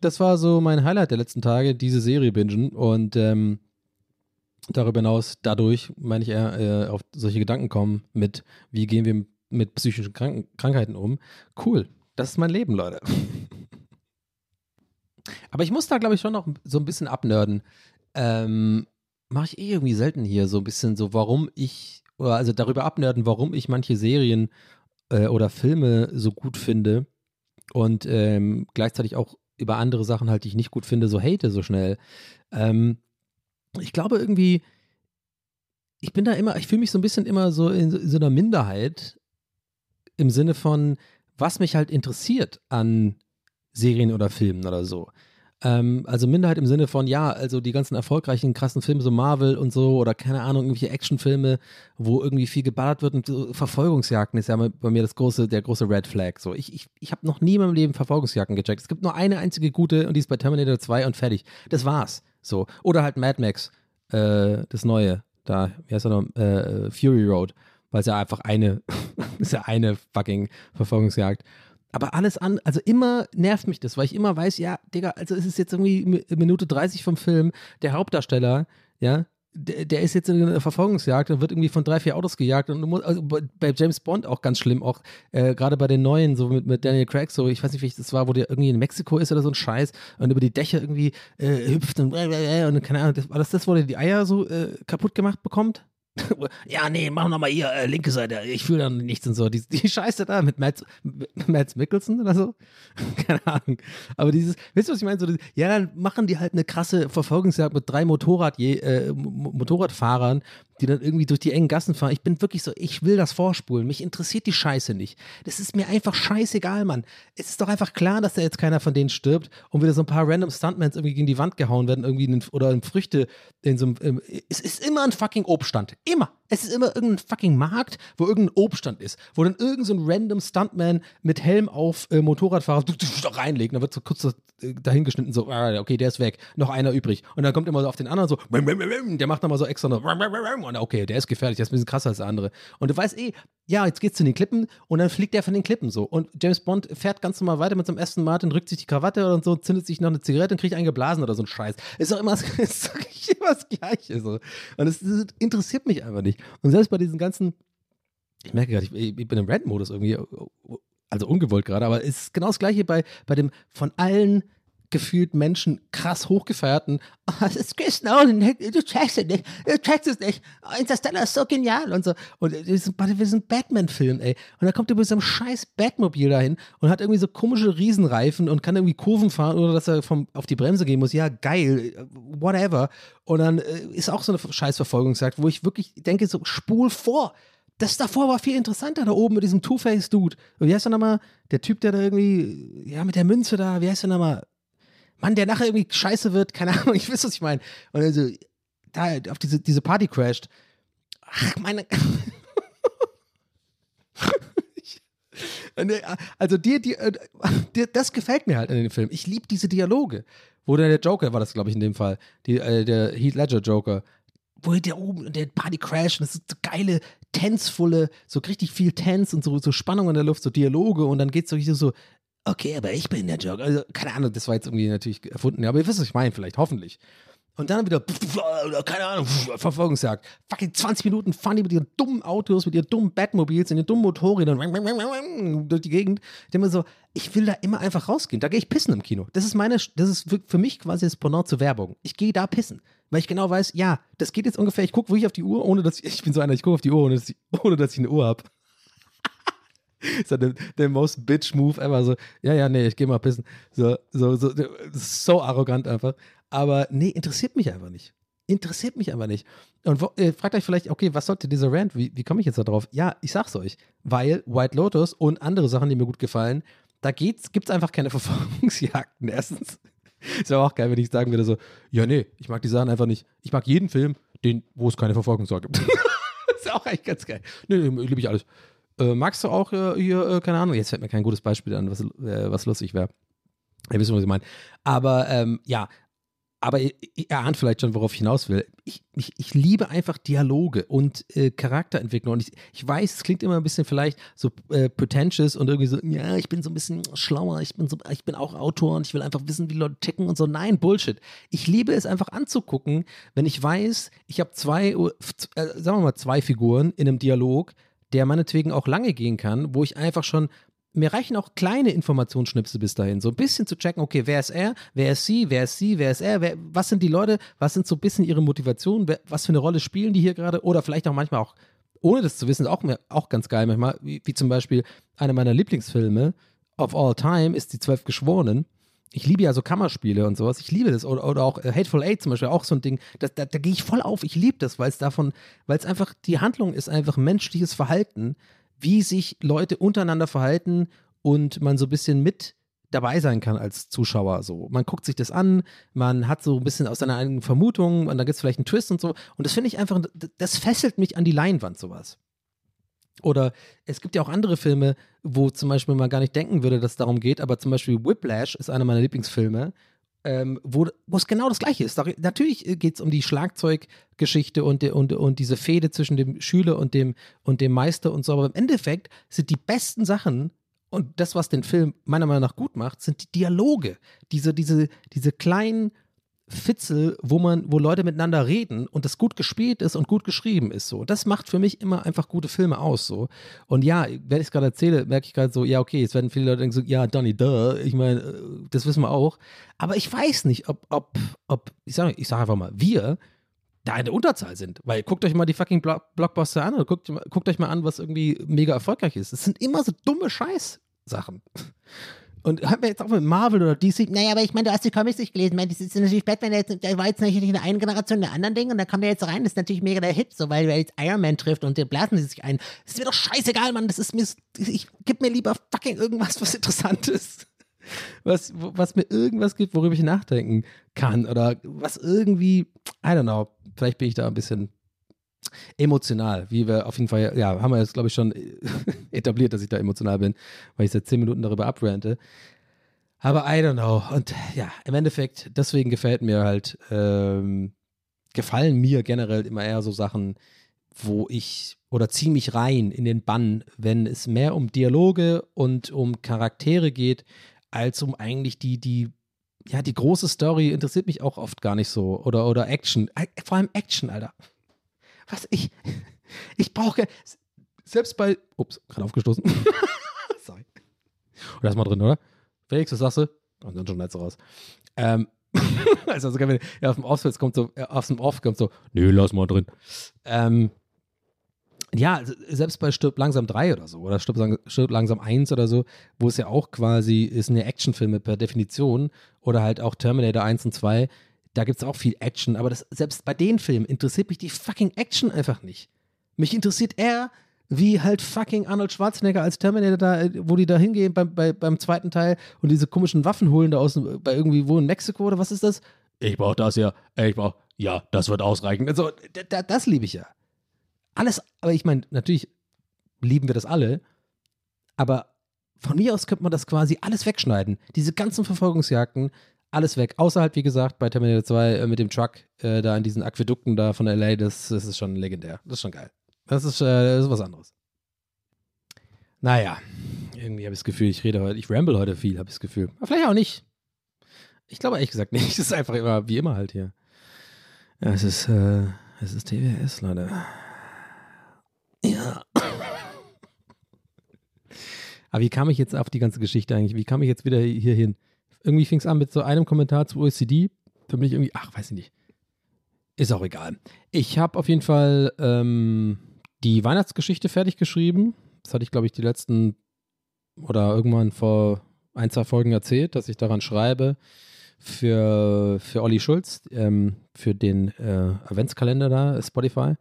das war so mein Highlight der letzten Tage, diese Serie bingen und ähm, darüber hinaus, dadurch, meine ich eher, äh, auf solche Gedanken kommen mit, wie gehen wir mit psychischen Krank Krankheiten um. Cool, das ist mein Leben, Leute. Aber ich muss da, glaube ich, schon noch so ein bisschen abnörden. Ähm, Mache ich eh irgendwie selten hier, so ein bisschen so, warum ich, oder also darüber abnörden, warum ich manche Serien äh, oder Filme so gut finde und ähm, gleichzeitig auch über andere Sachen halt, die ich nicht gut finde, so hate so schnell. Ähm, ich glaube irgendwie, ich bin da immer, ich fühle mich so ein bisschen immer so in, in so einer Minderheit im Sinne von, was mich halt interessiert an Serien oder Filmen oder so. Ähm, also Minderheit im Sinne von, ja, also die ganzen erfolgreichen, krassen Filme, so Marvel und so, oder keine Ahnung, irgendwelche Actionfilme, wo irgendwie viel geballert wird und so Verfolgungsjagden ist ja bei mir das große, der große Red Flag. So, ich, ich, ich habe noch nie in meinem Leben Verfolgungsjagden gecheckt. Es gibt nur eine einzige gute und die ist bei Terminator 2 und fertig. Das war's. So. Oder halt Mad Max, äh, das neue, da, wie heißt er noch, äh, Fury Road, weil es ja einfach eine, ist ja eine fucking Verfolgungsjagd. Aber alles an, also immer nervt mich das, weil ich immer weiß, ja, Digga, also es ist jetzt irgendwie Minute 30 vom Film, der Hauptdarsteller, ja, der, der, ist jetzt in einer Verfolgungsjagd und wird irgendwie von drei, vier Autos gejagt und muss, also bei James Bond auch ganz schlimm, auch äh, gerade bei den neuen, so mit, mit Daniel Craig, so, ich weiß nicht, wie das war, wo der irgendwie in Mexiko ist oder so ein Scheiß und über die Dächer irgendwie äh, hüpft und, äh, und keine Ahnung, das, war das das, wo der die Eier so äh, kaputt gemacht bekommt? ja, nee, mach nochmal hier, äh, linke Seite, ich fühle dann nichts und so. Die, die Scheiße da mit Mads, Mads Mickelson oder so. Keine Ahnung. Aber dieses, wisst ihr, was ich meine? So, ja, dann machen die halt eine krasse Verfolgungsjagd mit drei Motorrad, äh, Motorradfahrern, die dann irgendwie durch die engen Gassen fahren. Ich bin wirklich so, ich will das vorspulen. Mich interessiert die Scheiße nicht. Das ist mir einfach scheißegal, Mann. Es ist doch einfach klar, dass da jetzt keiner von denen stirbt und wieder so ein paar random Stuntmans irgendwie gegen die Wand gehauen werden, irgendwie in, oder in Früchte in so einem. Es ist immer ein fucking Obststand. Immer. Es ist immer irgendein fucking Markt, wo irgendein Obststand ist, wo dann irgendein so random Stuntman mit Helm auf äh, Motorradfahrer reinlegt. Dann wird so kurz äh, dahingeschnitten, so, ah, okay, der ist weg, noch einer übrig. Und dann kommt immer so auf den anderen so, der macht nochmal so extra noch, und okay, der ist gefährlich, der ist ein bisschen krasser als der andere. Und du weißt eh, ja, jetzt geht's zu den Klippen und dann fliegt der von den Klippen so. Und James Bond fährt ganz normal weiter mit seinem Aston Martin, drückt sich die Krawatte und so, zündet sich noch eine Zigarette und kriegt einen geblasen oder so ein Scheiß. Ist doch immer, immer das Gleiche so. Und es interessiert mich einfach nicht. Und selbst bei diesen ganzen, ich merke gerade, ich, ich bin im Rant-Modus irgendwie, also ungewollt gerade, aber es ist genau das Gleiche bei, bei dem von allen gefühlt Menschen krass hochgefeierten, oh, das ist Chris Nolan, du checkst es nicht, du checkst es nicht, Interstellar ist so genial und so. Und wir sind, wir Batman-Film, ey. Und da kommt er mit so einem scheiß Batmobil dahin und hat irgendwie so komische Riesenreifen und kann irgendwie Kurven fahren, oder dass er vom, auf die Bremse gehen muss. Ja, geil, whatever. Und dann äh, ist auch so eine scheiß Verfolgungsjagd, wo ich wirklich denke, so spul vor. Das davor war viel interessanter, da oben mit diesem Two-Face-Dude. Wie heißt der nochmal? Der Typ, der da irgendwie, ja, mit der Münze da, wie heißt der nochmal? Mann, der nachher irgendwie scheiße wird, keine Ahnung, ich weiß, was ich meine. Und also, da auf diese, diese Party crasht. Ach, meine. also dir, dir, äh, das gefällt mir halt in dem Film. Ich liebe diese Dialoge. Wo der Joker war das, glaube ich, in dem Fall. Die, äh, der Heath Ledger Joker. Wo der oben, der Party crasht und das ist so geile, tänzvolle, so richtig viel Tanz und so, so Spannung in der Luft, so Dialoge und dann geht es so, so, okay, aber ich bin der Joker. Also, keine Ahnung, das war jetzt irgendwie natürlich erfunden, aber ihr wisst, was ich meine, vielleicht, hoffentlich. Und dann wieder, keine Ahnung, Verfolgungsjagd. Fucking 20 Minuten fahren die mit ihren dummen Autos, mit ihren dummen Batmobils, in ihren dummen Motorrädern durch die Gegend. Ich denke mir so, ich will da immer einfach rausgehen. Da gehe ich pissen im Kino. Das ist meine, das ist für mich quasi das Pendant zur Werbung. Ich gehe da pissen. Weil ich genau weiß, ja, das geht jetzt ungefähr, ich gucke wirklich auf die Uhr, ohne dass ich, ich bin so einer, ich gucke auf die Uhr, ohne dass ich, ohne dass ich eine Uhr habe so der, der most bitch Move ever. So, ja, ja, nee, ich gehe mal pissen. So, so, so, so arrogant einfach. Aber nee, interessiert mich einfach nicht. Interessiert mich einfach nicht. Und wo, äh, fragt euch vielleicht, okay, was sollte dieser Rant? Wie, wie komme ich jetzt da drauf? Ja, ich sag's euch. Weil White Lotus und andere Sachen, die mir gut gefallen, da gibt es einfach keine Verfolgungsjagden. Erstens. Ist aber auch geil, wenn ich sagen würde, so, ja, nee, ich mag die Sachen einfach nicht. Ich mag jeden Film, den, wo es keine Verfolgungsjagd gibt. ist auch eigentlich ganz geil. Nee, nee liebe ich alles. Äh, magst du auch äh, hier, äh, keine Ahnung, jetzt fällt mir kein gutes Beispiel an, was, äh, was lustig wäre. Ihr wisst, was ich meine. Aber ähm, ja, aber ihr, ahnt vielleicht schon, worauf ich hinaus will. Ich, ich, ich liebe einfach Dialoge und äh, Charakterentwicklung. Und ich, ich weiß, es klingt immer ein bisschen vielleicht so äh, pretentious und irgendwie so, ja, ich bin so ein bisschen schlauer, ich bin, so, ich bin auch Autor und ich will einfach wissen, wie Leute ticken und so. Nein, Bullshit. Ich liebe es einfach anzugucken, wenn ich weiß, ich habe zwei, äh, sagen wir mal, zwei Figuren in einem Dialog, der meinetwegen auch lange gehen kann, wo ich einfach schon mir reichen auch kleine Informationsschnipsel bis dahin, so ein bisschen zu checken, okay, wer ist er, wer ist sie, wer ist sie, wer ist er, wer, was sind die Leute, was sind so ein bisschen ihre Motivationen, was für eine Rolle spielen die hier gerade oder vielleicht auch manchmal auch, ohne das zu wissen, auch, auch ganz geil manchmal, wie, wie zum Beispiel einer meiner Lieblingsfilme of all time ist Die Zwölf Geschworenen. Ich liebe ja so Kammerspiele und sowas. Ich liebe das. Oder, oder auch äh, Hateful Eight zum Beispiel, auch so ein Ding. Das, da, da gehe ich voll auf. Ich liebe das, weil es davon, weil es einfach, die Handlung ist einfach menschliches Verhalten wie sich Leute untereinander verhalten und man so ein bisschen mit dabei sein kann als Zuschauer. So, man guckt sich das an, man hat so ein bisschen aus seiner eigenen Vermutung und dann gibt es vielleicht einen Twist und so. Und das finde ich einfach, das fesselt mich an die Leinwand, sowas. Oder es gibt ja auch andere Filme, wo zum Beispiel man gar nicht denken würde, dass es darum geht, aber zum Beispiel Whiplash ist einer meiner Lieblingsfilme ähm, wo, wo es genau das Gleiche ist. Natürlich geht es um die Schlagzeuggeschichte und, und, und diese Fehde zwischen dem Schüler und dem, und dem Meister und so, aber im Endeffekt sind die besten Sachen und das, was den Film meiner Meinung nach gut macht, sind die Dialoge. Diese, diese, diese kleinen Fitzel, wo man, wo Leute miteinander reden und das gut gespielt ist und gut geschrieben ist. So, das macht für mich immer einfach gute Filme aus. So und ja, wenn ich es gerade erzähle, merke ich gerade so, ja okay, jetzt werden viele Leute denken so, ja Donny, duh, ich meine, äh, das wissen wir auch. Aber ich weiß nicht, ob, ob, ob, ich sage, ich sage einfach mal, wir da in der Unterzahl sind. Weil guckt euch mal die fucking Blockbuster an oder guckt, guckt euch mal an, was irgendwie mega erfolgreich ist. Es sind immer so dumme Scheiß-Sachen. Und haben wir jetzt auch mit Marvel oder DC. Naja, aber ich meine, du hast die Comics nicht gelesen. Ich meine, das ist natürlich Batman, der, der war jetzt natürlich in der einen Generation der anderen Dinge und da kommt er jetzt rein. Das ist natürlich mega der Hit, so, weil er jetzt Iron Man trifft und den blasen sie sich ein. Das ist mir doch scheißegal, Mann. Das ist mir, ich gib mir lieber fucking irgendwas, was interessant ist. Was, was mir irgendwas gibt, worüber ich nachdenken kann oder was irgendwie, I don't know, vielleicht bin ich da ein bisschen emotional, wie wir auf jeden Fall, ja, haben wir jetzt, glaube ich, schon etabliert, dass ich da emotional bin, weil ich seit zehn Minuten darüber abrante. Aber I don't know. Und ja, im Endeffekt, deswegen gefällt mir halt, ähm, gefallen mir generell immer eher so Sachen, wo ich oder ziehe mich rein in den Bann, wenn es mehr um Dialoge und um Charaktere geht, als um eigentlich die, die, ja, die große Story interessiert mich auch oft gar nicht so. Oder, oder Action. Vor allem Action, Alter was ich, ich brauche, selbst bei, ups, gerade aufgestoßen. Sorry. Und da ist mal drin, oder? Felix, was sagst du? Und dann schon letzte raus. Ähm, also sogar wenn ja, auf dem Off kommt so, auf dem Off kommt so, nö, lass mal drin. Ähm, ja, selbst bei Stirb langsam 3 oder so, oder Stirb, Stirb langsam 1 oder so, wo es ja auch quasi ist eine Actionfilme per Definition, oder halt auch Terminator 1 und 2, da gibt es auch viel Action, aber das, selbst bei den Filmen interessiert mich die fucking Action einfach nicht. Mich interessiert eher, wie halt fucking Arnold Schwarzenegger als Terminator da, wo die da hingehen beim, bei, beim zweiten Teil und diese komischen Waffen holen da aus, bei irgendwie wo in Mexiko oder was ist das? Ich brauch das ja, ich brauch, ja, das wird ausreichen. Also, das liebe ich ja. Alles, aber ich meine, natürlich lieben wir das alle, aber von mir aus könnte man das quasi alles wegschneiden. Diese ganzen Verfolgungsjagden, alles weg. Außerhalb, wie gesagt, bei Terminator 2 äh, mit dem Truck äh, da in diesen Aquädukten da von LA, das, das ist schon legendär. Das ist schon geil. Das ist, äh, das ist was anderes. Naja, irgendwie habe ich das Gefühl, ich rede heute, ich ramble heute viel, habe ich das Gefühl. Aber vielleicht auch nicht. Ich glaube ehrlich gesagt nicht. Es ist einfach immer, wie immer halt hier. Ja, es ist, äh, es ist TWS, Leute. Ja. Aber wie kam ich jetzt auf die ganze Geschichte eigentlich? Wie kam ich jetzt wieder hier hin? Irgendwie fing es an mit so einem Kommentar zu OECD. Da bin ich irgendwie, ach, weiß ich nicht. Ist auch egal. Ich habe auf jeden Fall ähm, die Weihnachtsgeschichte fertig geschrieben. Das hatte ich, glaube ich, die letzten oder irgendwann vor ein, zwei Folgen erzählt, dass ich daran schreibe für, für Olli Schulz, ähm, für den äh, Adventskalender da, Spotify.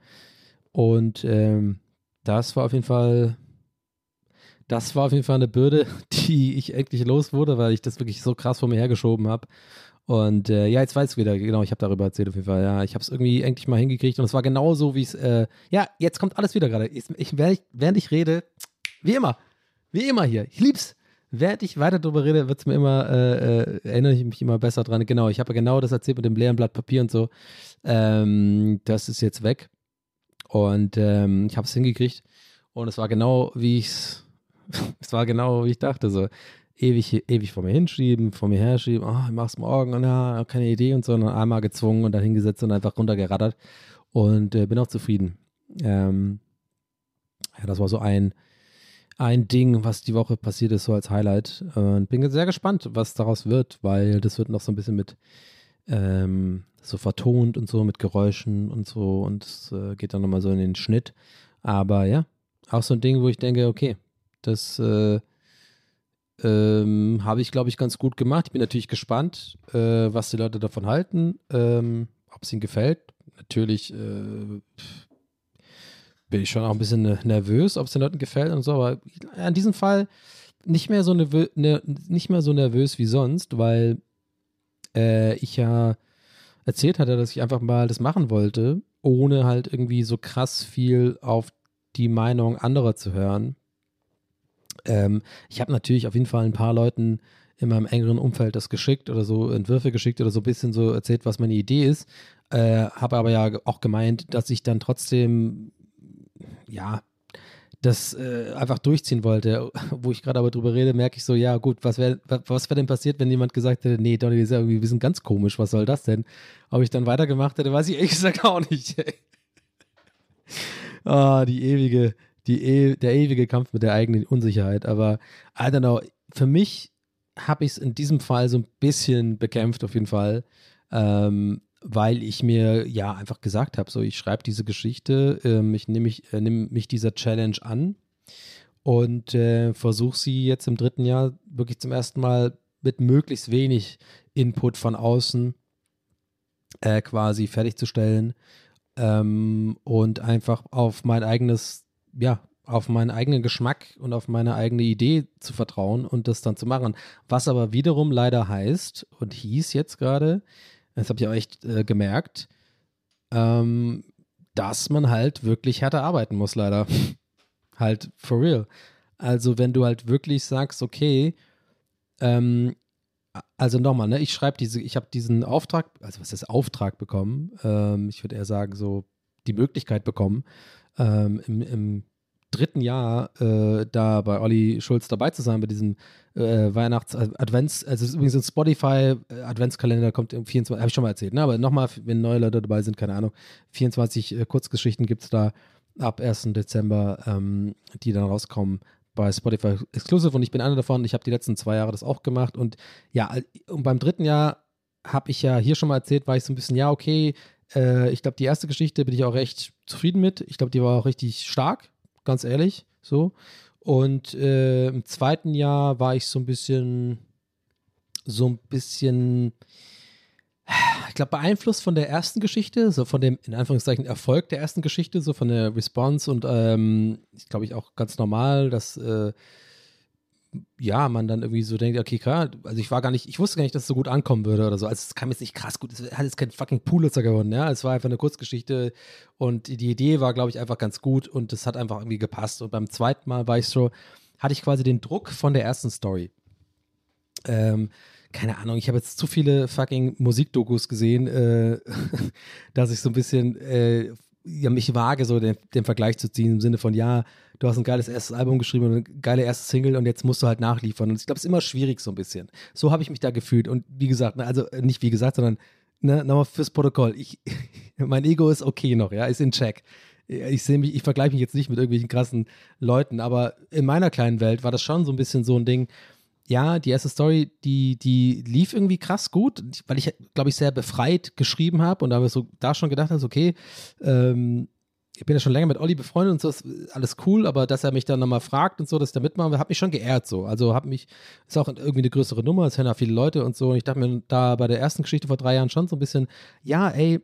Und ähm, das war auf jeden Fall das war auf jeden Fall eine Bürde, die ich endlich los wurde, weil ich das wirklich so krass vor mir hergeschoben habe. Und äh, ja, jetzt weiß ich wieder, genau, ich habe darüber erzählt auf jeden Fall. Ja, ich habe es irgendwie endlich mal hingekriegt und es war genau so, wie es, äh, ja, jetzt kommt alles wieder gerade. Ich, ich, während, ich, rede, wie immer, wie immer hier, ich lieb's. während ich weiter drüber rede, wird's mir immer, äh, äh, erinnere ich mich immer besser dran. Genau, ich habe genau das erzählt mit dem leeren Blatt Papier und so. Ähm, das ist jetzt weg. Und ähm, ich habe es hingekriegt. Und es war genau, wie ich es, es war genau, wie ich dachte. So ewig, ewig vor mir hinschieben, vor mir herschieben, oh, ich mach's morgen und ja, keine Idee und so. Und dann einmal gezwungen und dann hingesetzt und einfach runtergerattert. Und äh, bin auch zufrieden. Ähm, ja, das war so ein, ein Ding, was die Woche passiert ist, so als Highlight. Und bin sehr gespannt, was daraus wird, weil das wird noch so ein bisschen mit ähm, so vertont und so, mit Geräuschen und so. Und es äh, geht dann nochmal so in den Schnitt. Aber ja, auch so ein Ding, wo ich denke, okay, das äh, ähm, habe ich, glaube ich, ganz gut gemacht. Ich bin natürlich gespannt, äh, was die Leute davon halten, ähm, ob es ihnen gefällt. Natürlich äh, bin ich schon auch ein bisschen ne, nervös, ob es den Leuten gefällt und so, aber in diesem Fall nicht mehr so, ne, nicht mehr so nervös wie sonst, weil äh, ich ja erzählt hatte, dass ich einfach mal das machen wollte, ohne halt irgendwie so krass viel auf die Meinung anderer zu hören. Ähm, ich habe natürlich auf jeden Fall ein paar Leuten in meinem engeren Umfeld das geschickt oder so Entwürfe geschickt oder so ein bisschen so erzählt, was meine Idee ist. Äh, habe aber ja auch gemeint, dass ich dann trotzdem, ja, das äh, einfach durchziehen wollte. Wo ich gerade aber drüber rede, merke ich so, ja gut, was wäre was wär denn passiert, wenn jemand gesagt hätte, nee, Donny, das ist ja irgendwie, wir sind ganz komisch, was soll das denn? Ob ich dann weitergemacht hätte, weiß ich ehrlich gesagt auch nicht. Ah, oh, die ewige, die e der ewige Kampf mit der eigenen Unsicherheit. Aber I don't know, für mich habe ich es in diesem Fall so ein bisschen bekämpft, auf jeden Fall. Ähm, weil ich mir ja einfach gesagt habe, so ich schreibe diese Geschichte, ähm, ich nehme mich, äh, nehm mich dieser Challenge an und äh, versuche sie jetzt im dritten Jahr wirklich zum ersten Mal mit möglichst wenig Input von außen äh, quasi fertigzustellen ähm, und einfach auf mein eigenes, ja, auf meinen eigenen Geschmack und auf meine eigene Idee zu vertrauen und das dann zu machen. Was aber wiederum leider heißt und hieß jetzt gerade, das habe ich auch echt äh, gemerkt, ähm, dass man halt wirklich härter arbeiten muss, leider. halt for real. Also, wenn du halt wirklich sagst, okay, ähm, also nochmal, ne, ich schreibe diese, ich habe diesen Auftrag, also was ist Auftrag bekommen? Ähm, ich würde eher sagen, so die Möglichkeit bekommen, ähm, im, im dritten Jahr äh, da bei Olli Schulz dabei zu sein, bei diesem äh, Weihnachts-Advents, also es ist übrigens ein Spotify-Adventskalender, kommt im 24, habe ich schon mal erzählt, ne? aber nochmal, wenn neue Leute dabei sind, keine Ahnung, 24 äh, Kurzgeschichten gibt es da ab 1. Dezember, ähm, die dann rauskommen bei Spotify Exclusive und ich bin einer davon, ich habe die letzten zwei Jahre das auch gemacht und ja, und beim dritten Jahr habe ich ja hier schon mal erzählt, war ich so ein bisschen, ja, okay, äh, ich glaube, die erste Geschichte bin ich auch recht zufrieden mit. Ich glaube, die war auch richtig stark ganz ehrlich, so. Und äh, im zweiten Jahr war ich so ein bisschen, so ein bisschen, ich glaube, beeinflusst von der ersten Geschichte, so von dem, in Anführungszeichen, Erfolg der ersten Geschichte, so von der Response und ähm, ich glaube ich auch ganz normal, dass äh, ja, man dann irgendwie so denkt, okay, klar, also ich war gar nicht, ich wusste gar nicht, dass es so gut ankommen würde oder so. Also es kam jetzt nicht krass gut, es hat jetzt kein fucking Pulitzer gewonnen, ja. Es war einfach eine Kurzgeschichte und die Idee war, glaube ich, einfach ganz gut und es hat einfach irgendwie gepasst. Und beim zweiten Mal war ich so, hatte ich quasi den Druck von der ersten Story. Ähm, keine Ahnung, ich habe jetzt zu viele fucking Musikdokus gesehen, äh, dass ich so ein bisschen äh, ja, mich wage, so den, den Vergleich zu ziehen, im Sinne von, ja, du hast ein geiles erstes Album geschrieben und eine geile erste Single und jetzt musst du halt nachliefern. Und ich glaube, es ist immer schwierig so ein bisschen. So habe ich mich da gefühlt. Und wie gesagt, ne, also äh, nicht wie gesagt, sondern ne, nochmal fürs Protokoll. Ich, mein Ego ist okay noch, ja, ist in Check. Ich sehe mich, ich vergleiche mich jetzt nicht mit irgendwelchen krassen Leuten, aber in meiner kleinen Welt war das schon so ein bisschen so ein Ding, ja, die erste Story, die, die lief irgendwie krass gut, weil ich, glaube ich, sehr befreit geschrieben habe und da habe so da schon gedacht, also okay, ähm, ich bin ja schon länger mit Olli befreundet und so, ist alles cool, aber dass er mich dann nochmal fragt und so, dass ich da mitmache, hat mich schon geehrt so. Also hat mich, ist auch irgendwie eine größere Nummer, es hören ja viele Leute und so. Und ich dachte mir da bei der ersten Geschichte vor drei Jahren schon so ein bisschen, ja, ey,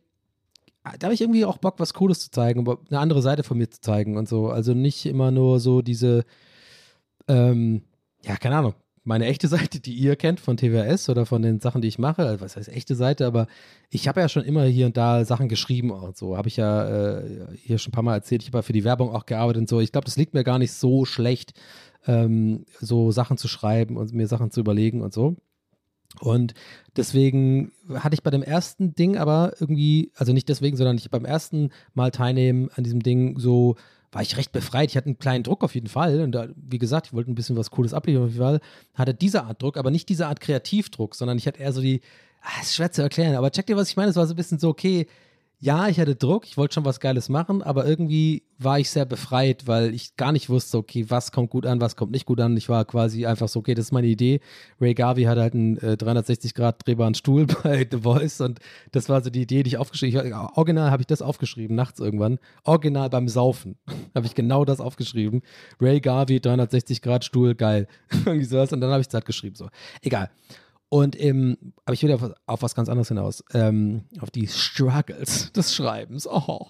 da habe ich irgendwie auch Bock, was Cooles zu zeigen, eine andere Seite von mir zu zeigen und so. Also nicht immer nur so diese, ähm, ja, keine Ahnung, meine echte Seite, die ihr kennt von TWS oder von den Sachen, die ich mache. Also was heißt echte Seite, aber ich habe ja schon immer hier und da Sachen geschrieben und so. Habe ich ja äh, hier schon ein paar Mal erzählt. Ich habe ja für die Werbung auch gearbeitet und so. Ich glaube, das liegt mir gar nicht so schlecht, ähm, so Sachen zu schreiben und mir Sachen zu überlegen und so. Und deswegen hatte ich bei dem ersten Ding aber irgendwie, also nicht deswegen, sondern ich beim ersten Mal teilnehmen an diesem Ding so, war ich recht befreit. Ich hatte einen kleinen Druck auf jeden Fall. Und da, wie gesagt, ich wollte ein bisschen was Cooles abliefern auf jeden Fall. Hatte diese Art Druck, aber nicht diese Art Kreativdruck, sondern ich hatte eher so die, ah, ist schwer zu erklären, aber check dir, was ich meine. Es war so ein bisschen so, okay, ja, ich hatte Druck, ich wollte schon was Geiles machen, aber irgendwie war ich sehr befreit, weil ich gar nicht wusste, okay, was kommt gut an, was kommt nicht gut an. Ich war quasi einfach so, okay, das ist meine Idee. Ray Garvey hat halt einen äh, 360-Grad drehbaren Stuhl bei The Voice und das war so die Idee, die ich aufgeschrieben habe. Original habe ich das aufgeschrieben, nachts irgendwann. Original beim Saufen habe ich genau das aufgeschrieben. Ray Garvey, 360-Grad Stuhl, geil. Irgendwie sowas und dann habe ich es halt geschrieben, so. Egal. Und ähm, aber ich will auf, auf was ganz anderes hinaus. Ähm, auf die Struggles des Schreibens. Oh.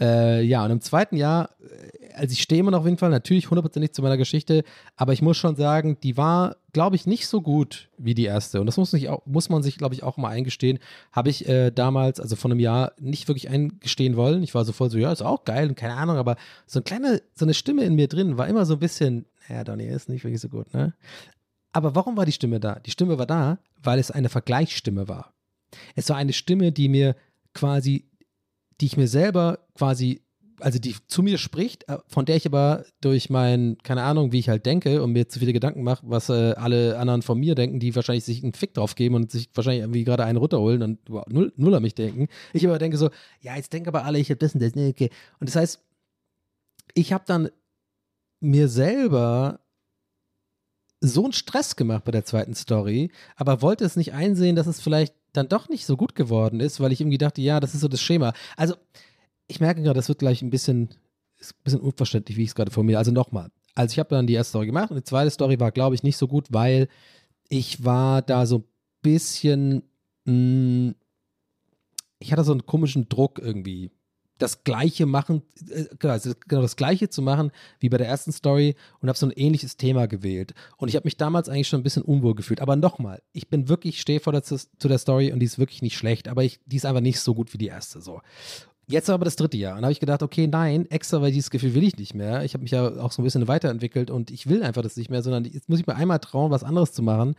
Äh, ja, und im zweiten Jahr, äh, also ich stehe immer noch auf jeden Fall natürlich hundertprozentig zu meiner Geschichte, aber ich muss schon sagen, die war, glaube ich, nicht so gut wie die erste. Und das muss, nicht, muss man sich, glaube ich, auch mal eingestehen. Habe ich äh, damals, also vor einem Jahr, nicht wirklich eingestehen wollen. Ich war so voll so, ja, ist auch geil und keine Ahnung, aber so eine kleine, so eine Stimme in mir drin war immer so ein bisschen, ja, Donny, ist nicht wirklich so gut, ne? Aber warum war die Stimme da? Die Stimme war da, weil es eine Vergleichsstimme war. Es war eine Stimme, die mir quasi, die ich mir selber quasi, also die zu mir spricht, äh, von der ich aber durch mein, keine Ahnung, wie ich halt denke und mir zu viele Gedanken mache, was äh, alle anderen von mir denken, die wahrscheinlich sich einen Fick drauf geben und sich wahrscheinlich irgendwie gerade einen runterholen und wow, null, null an mich denken. Ich aber denke so, ja, jetzt denken aber alle, ich habe das und das, ne, okay. Und das heißt, ich habe dann mir selber so einen Stress gemacht bei der zweiten Story, aber wollte es nicht einsehen, dass es vielleicht dann doch nicht so gut geworden ist, weil ich irgendwie dachte, ja, das ist so das Schema. Also, ich merke gerade, das wird gleich ein bisschen, ein bisschen unverständlich, wie ich es gerade formuliere. Also nochmal. Also ich habe dann die erste Story gemacht und die zweite Story war, glaube ich, nicht so gut, weil ich war da so ein bisschen, mh, mm, ich hatte so einen komischen Druck irgendwie das Gleiche machen, äh, genau, also genau das Gleiche zu machen wie bei der ersten Story und habe so ein ähnliches Thema gewählt. Und ich habe mich damals eigentlich schon ein bisschen unwohl gefühlt. Aber nochmal, ich bin wirklich, stehe vor der, zu der Story und die ist wirklich nicht schlecht, aber ich, die ist einfach nicht so gut wie die erste. So. Jetzt aber das dritte Jahr. Und habe ich gedacht, okay, nein, extra, weil dieses Gefühl will ich nicht mehr. Ich habe mich ja auch so ein bisschen weiterentwickelt und ich will einfach das nicht mehr, sondern jetzt muss ich mir einmal trauen, was anderes zu machen.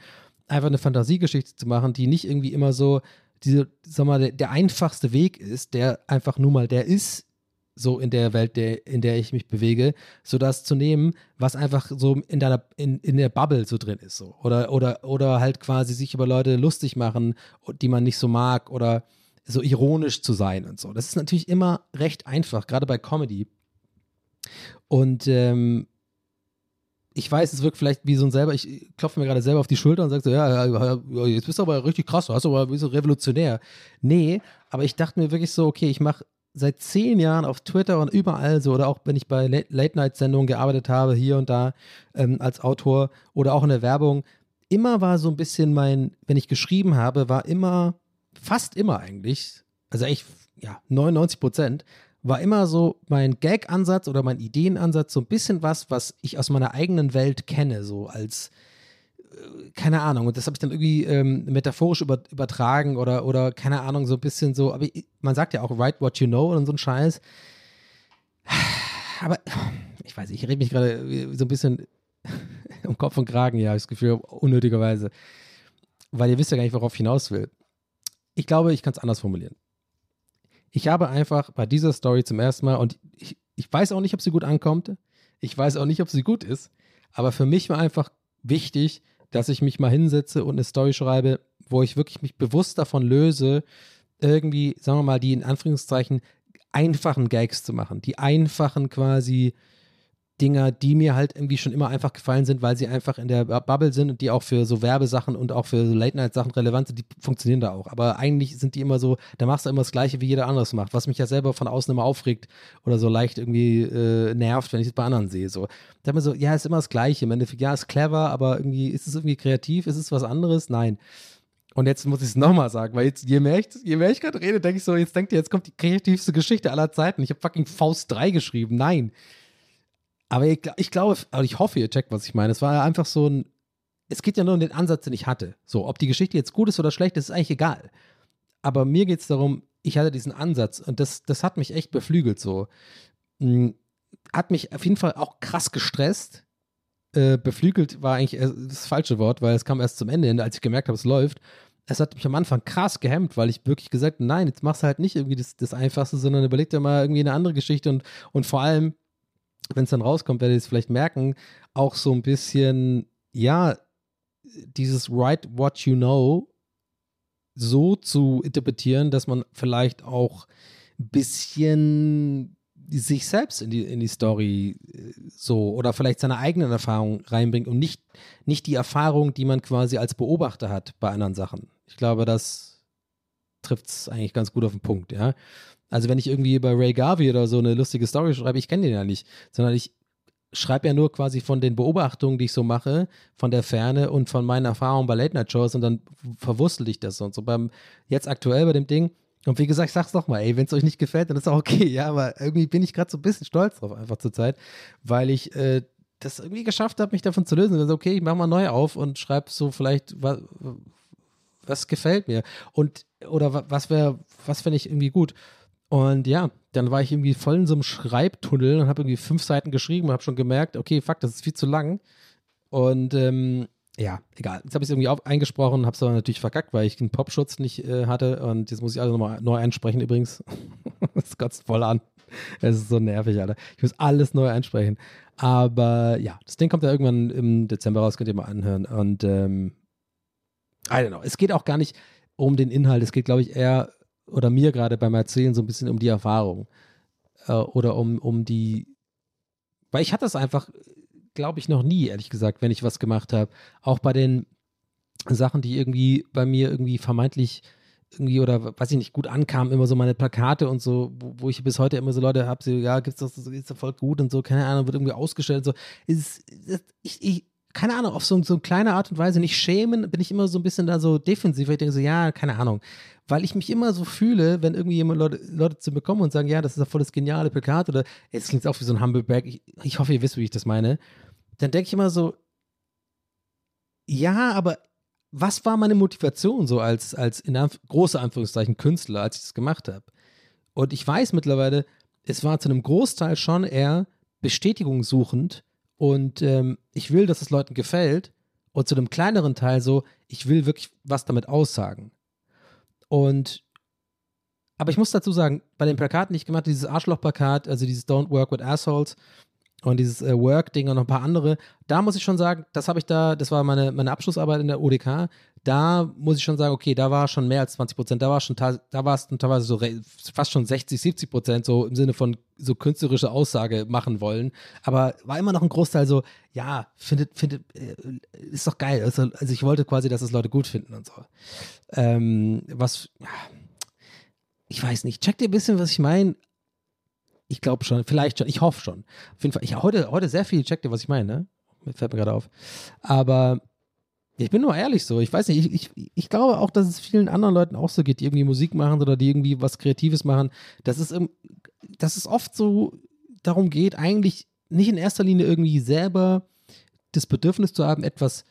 Einfach eine Fantasiegeschichte zu machen, die nicht irgendwie immer so diese, sag mal, der, der, einfachste Weg ist, der einfach nur mal der ist, so in der Welt, der, in der ich mich bewege, so das zu nehmen, was einfach so in deiner, in, in der Bubble so drin ist, so. Oder, oder, oder halt quasi sich über Leute lustig machen, die man nicht so mag, oder so ironisch zu sein und so. Das ist natürlich immer recht einfach, gerade bei Comedy. Und ähm, ich weiß, es wirkt vielleicht wie so ein selber, ich klopfe mir gerade selber auf die Schulter und sage so, ja, ja, jetzt bist du aber richtig krass, du hast aber bist du revolutionär. Nee, aber ich dachte mir wirklich so, okay, ich mache seit zehn Jahren auf Twitter und überall so, oder auch wenn ich bei Late-Night-Sendungen gearbeitet habe, hier und da ähm, als Autor oder auch in der Werbung, immer war so ein bisschen mein, wenn ich geschrieben habe, war immer, fast immer eigentlich, also echt, ja, 99 Prozent, war immer so mein Gag-Ansatz oder mein Ideenansatz so ein bisschen was, was ich aus meiner eigenen Welt kenne, so als äh, keine Ahnung, und das habe ich dann irgendwie ähm, metaphorisch über, übertragen oder, oder keine Ahnung, so ein bisschen so, aber man sagt ja auch, write what you know und so ein Scheiß. Aber ich weiß, ich rede mich gerade so ein bisschen um Kopf und Kragen, ja, habe ich das Gefühl, unnötigerweise. Weil ihr wisst ja gar nicht, worauf ich hinaus will. Ich glaube, ich kann es anders formulieren ich habe einfach bei dieser Story zum ersten Mal, und ich, ich weiß auch nicht, ob sie gut ankommt, ich weiß auch nicht, ob sie gut ist, aber für mich war einfach wichtig, dass ich mich mal hinsetze und eine Story schreibe, wo ich wirklich mich bewusst davon löse, irgendwie, sagen wir mal, die in Anführungszeichen einfachen Gags zu machen, die einfachen quasi Dinger, die mir halt irgendwie schon immer einfach gefallen sind, weil sie einfach in der Bubble sind und die auch für so Werbesachen und auch für so Late-Night-Sachen relevant sind, die funktionieren da auch. Aber eigentlich sind die immer so, da machst du immer das Gleiche, wie jeder anderes macht, was mich ja selber von außen immer aufregt oder so leicht irgendwie äh, nervt, wenn ich es bei anderen sehe. So. Da wir so, ja, ist immer das Gleiche. Im Endeffekt, ja, ist clever, aber irgendwie, ist es irgendwie kreativ? Ist es was anderes? Nein. Und jetzt muss ich es nochmal sagen, weil jetzt, je mehr ich, ich gerade rede, denke ich so, jetzt denkt ihr, jetzt kommt die kreativste Geschichte aller Zeiten. Ich habe fucking Faust 3 geschrieben. Nein. Aber ich, ich glaube, also ich hoffe, ihr checkt, was ich meine. Es war einfach so ein, es geht ja nur um den Ansatz, den ich hatte. So, ob die Geschichte jetzt gut ist oder schlecht, ist eigentlich egal. Aber mir geht es darum, ich hatte diesen Ansatz und das, das hat mich echt beflügelt so. Hm, hat mich auf jeden Fall auch krass gestresst, äh, beflügelt war eigentlich erst das falsche Wort, weil es kam erst zum Ende hin, als ich gemerkt habe, es läuft. Es hat mich am Anfang krass gehemmt, weil ich wirklich gesagt habe, nein, jetzt machst du halt nicht irgendwie das, das Einfachste, sondern überleg dir mal irgendwie eine andere Geschichte und, und vor allem, wenn es dann rauskommt, werdet ihr es vielleicht merken, auch so ein bisschen, ja, dieses Write What You Know so zu interpretieren, dass man vielleicht auch ein bisschen sich selbst in die, in die Story äh, so oder vielleicht seine eigenen Erfahrungen reinbringt und nicht, nicht die Erfahrung, die man quasi als Beobachter hat bei anderen Sachen. Ich glaube, das trifft es eigentlich ganz gut auf den Punkt, ja. Also wenn ich irgendwie bei Ray Garvey oder so eine lustige Story schreibe, ich kenne den ja nicht, sondern ich schreibe ja nur quasi von den Beobachtungen, die ich so mache, von der Ferne und von meinen Erfahrungen bei Late Night Shows und dann verwurstel ich das und so beim jetzt aktuell bei dem Ding. Und wie gesagt, ich sag's doch mal, ey, wenn es euch nicht gefällt, dann ist auch okay, ja, aber irgendwie bin ich gerade so ein bisschen stolz drauf einfach zur Zeit, weil ich äh, das irgendwie geschafft habe, mich davon zu lösen. Also, okay, ich mach mal neu auf und schreibe so vielleicht, was, was gefällt mir und oder was wäre, was finde ich irgendwie gut. Und ja, dann war ich irgendwie voll in so einem Schreibtunnel und habe irgendwie fünf Seiten geschrieben und habe schon gemerkt, okay, fuck, das ist viel zu lang. Und ähm, ja, egal. Jetzt habe ich es irgendwie auf, eingesprochen, habe es aber natürlich verkackt, weil ich den Popschutz nicht äh, hatte. Und jetzt muss ich alles nochmal neu einsprechen übrigens. das kotzt voll an. Es ist so nervig, Alter. Ich muss alles neu einsprechen. Aber ja, das Ding kommt ja irgendwann im Dezember raus, könnt ihr mal anhören. Und ähm, I don't know. Es geht auch gar nicht um den Inhalt. Es geht, glaube ich, eher oder mir gerade beim Erzählen so ein bisschen um die Erfahrung. Äh, oder um, um die. Weil ich hatte es einfach glaube ich, noch nie, ehrlich gesagt, wenn ich was gemacht habe. Auch bei den Sachen, die irgendwie bei mir irgendwie vermeintlich irgendwie oder weiß ich nicht gut ankamen, immer so meine Plakate und so, wo, wo ich bis heute immer so Leute habe, so, ja, gibt's das, ist das voll gut und so, keine Ahnung, wird irgendwie ausgestellt, so, ist, ist ich, ich, keine Ahnung, auf so, so eine kleine Art und Weise nicht schämen, bin ich immer so ein bisschen da so defensiv, weil ich denke so, ja, keine Ahnung, weil ich mich immer so fühle, wenn irgendwie jemand Leute, Leute zu kommen und sagen, ja, das ist ein volles geniale Plakat oder jetzt klingt es auch wie so ein Humbleback, ich, ich hoffe, ihr wisst, wie ich das meine, dann denke ich immer so, ja, aber was war meine Motivation so als, als in Anf große Anführungszeichen Künstler, als ich das gemacht habe? Und ich weiß mittlerweile, es war zu einem Großteil schon eher Bestätigung suchend und ähm, ich will, dass es Leuten gefällt und zu einem kleineren Teil so, ich will wirklich was damit aussagen. Und aber ich muss dazu sagen, bei den Plakaten, die ich gemacht habe, dieses Arschloch-Plakat, also dieses Don't Work with Assholes, und dieses äh, Work-Ding und noch ein paar andere. Da muss ich schon sagen, das habe ich da, das war meine, meine Abschlussarbeit in der ODK. Da muss ich schon sagen, okay, da war schon mehr als 20 Prozent. Da war schon, da war es teilweise so fast schon 60, 70 Prozent, so im Sinne von so künstlerische Aussage machen wollen. Aber war immer noch ein Großteil so, ja, findet, findet, äh, ist doch geil. Also, also ich wollte quasi, dass es Leute gut finden und so. Ähm, was, ja, ich weiß nicht. Checkt ihr ein bisschen, was ich meine? Ich glaube schon, vielleicht schon, ich hoffe schon. Auf jeden Fall, ich habe heute, heute sehr viel checkt ihr, was ich meine, ne? Fällt mir gerade auf. Aber ich bin nur ehrlich so. Ich weiß nicht, ich, ich, ich glaube auch, dass es vielen anderen Leuten auch so geht, die irgendwie Musik machen oder die irgendwie was Kreatives machen. Dass es, dass es oft so darum geht, eigentlich nicht in erster Linie irgendwie selber das Bedürfnis zu haben, etwas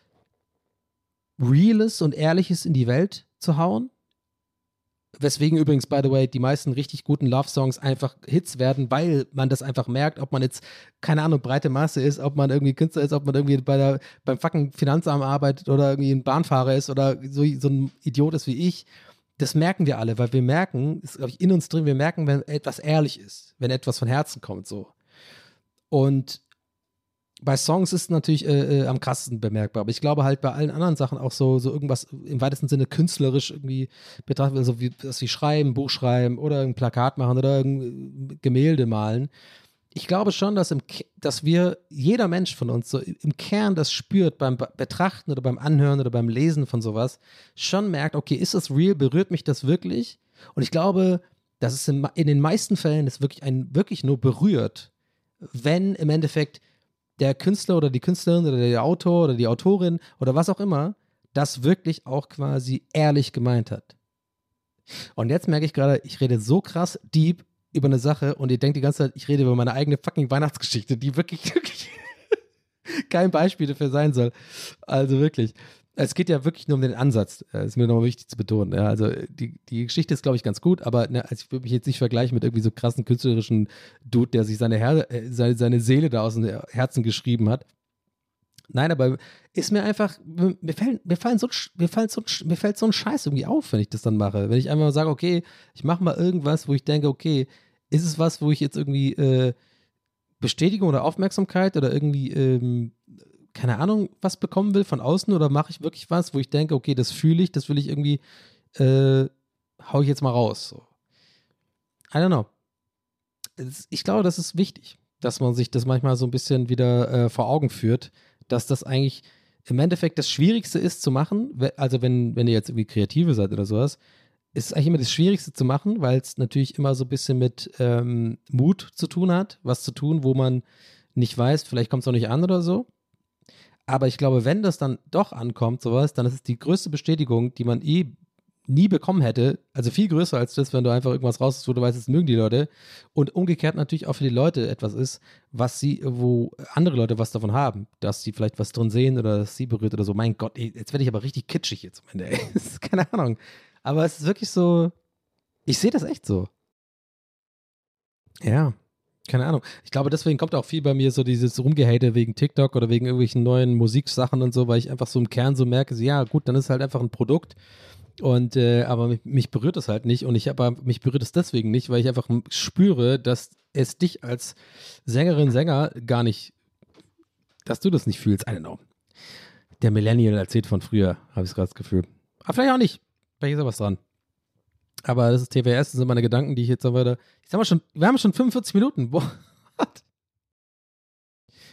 Reales und Ehrliches in die Welt zu hauen, Weswegen übrigens, by the way, die meisten richtig guten Love-Songs einfach Hits werden, weil man das einfach merkt, ob man jetzt, keine Ahnung, breite Masse ist, ob man irgendwie Künstler ist, ob man irgendwie bei der, beim fucking Finanzamt arbeitet oder irgendwie ein Bahnfahrer ist oder so, so ein Idiot ist wie ich. Das merken wir alle, weil wir merken, ist, glaube ich, in uns drin, wir merken, wenn etwas ehrlich ist, wenn etwas von Herzen kommt, so. Und bei Songs ist es natürlich äh, äh, am krassesten bemerkbar, aber ich glaube halt bei allen anderen Sachen auch so, so irgendwas im weitesten Sinne künstlerisch irgendwie betrachtet, also wie, dass sie schreiben, Buch schreiben oder ein Plakat machen oder ein Gemälde malen. Ich glaube schon, dass, im, dass wir, jeder Mensch von uns so im Kern das spürt beim Betrachten oder beim Anhören oder beim Lesen von sowas, schon merkt, okay, ist das real, berührt mich das wirklich? Und ich glaube, dass es in, in den meisten Fällen es wirklich einen wirklich nur berührt, wenn im Endeffekt der Künstler oder die Künstlerin oder der Autor oder die Autorin oder was auch immer das wirklich auch quasi ehrlich gemeint hat. Und jetzt merke ich gerade, ich rede so krass deep über eine Sache und ihr denkt die ganze Zeit, ich rede über meine eigene fucking Weihnachtsgeschichte, die wirklich, wirklich kein Beispiel dafür sein soll. Also wirklich es geht ja wirklich nur um den Ansatz. Das äh, ist mir nochmal wichtig zu betonen. Ja, also die, die Geschichte ist, glaube ich, ganz gut, aber ne, also ich würde mich jetzt nicht vergleichen mit irgendwie so krassen künstlerischen Dude, der sich seine, Her äh, seine, seine Seele da aus dem Herzen geschrieben hat. Nein, aber ist mir einfach, mir, fällt, mir, fallen so, mir, fällt so, mir fällt so ein Scheiß irgendwie auf, wenn ich das dann mache. Wenn ich einfach mal sage, okay, ich mache mal irgendwas, wo ich denke, okay, ist es was, wo ich jetzt irgendwie äh, Bestätigung oder Aufmerksamkeit oder irgendwie, ähm, keine Ahnung, was bekommen will von außen oder mache ich wirklich was, wo ich denke, okay, das fühle ich, das will ich irgendwie, äh, hau ich jetzt mal raus. So. I don't know. Ich glaube, das ist wichtig, dass man sich das manchmal so ein bisschen wieder äh, vor Augen führt, dass das eigentlich im Endeffekt das Schwierigste ist zu machen. Also, wenn, wenn ihr jetzt irgendwie Kreative seid oder sowas, ist es eigentlich immer das Schwierigste zu machen, weil es natürlich immer so ein bisschen mit ähm, Mut zu tun hat, was zu tun, wo man nicht weiß, vielleicht kommt es auch nicht an oder so. Aber ich glaube, wenn das dann doch ankommt, sowas, dann ist es die größte Bestätigung, die man eh nie bekommen hätte, also viel größer als das, wenn du einfach irgendwas raus, wo du weißt, es mögen die Leute. Und umgekehrt natürlich auch für die Leute etwas ist, was sie, wo andere Leute was davon haben, dass sie vielleicht was drin sehen oder dass sie berührt oder so. Mein Gott, ey, jetzt werde ich aber richtig kitschig hier zum Ende, keine Ahnung. Aber es ist wirklich so, ich sehe das echt so. Ja, keine Ahnung. Ich glaube, deswegen kommt auch viel bei mir so dieses Rumgehate wegen TikTok oder wegen irgendwelchen neuen Musiksachen und so, weil ich einfach so im Kern so merke, so, ja, gut, dann ist halt einfach ein Produkt und äh, aber mich, mich, berührt es halt nicht und ich aber mich berührt es deswegen nicht, weil ich einfach spüre, dass es dich als Sängerin, Sänger gar nicht, dass du das nicht fühlst. I don't know. Der Millennial erzählt von früher, habe ich gerade das Gefühl. Aber vielleicht auch nicht. Vielleicht ist da was dran. Aber das ist TWS, das sind meine Gedanken, die ich jetzt aber, ich sag mal schon, wir haben schon 45 Minuten. Boah.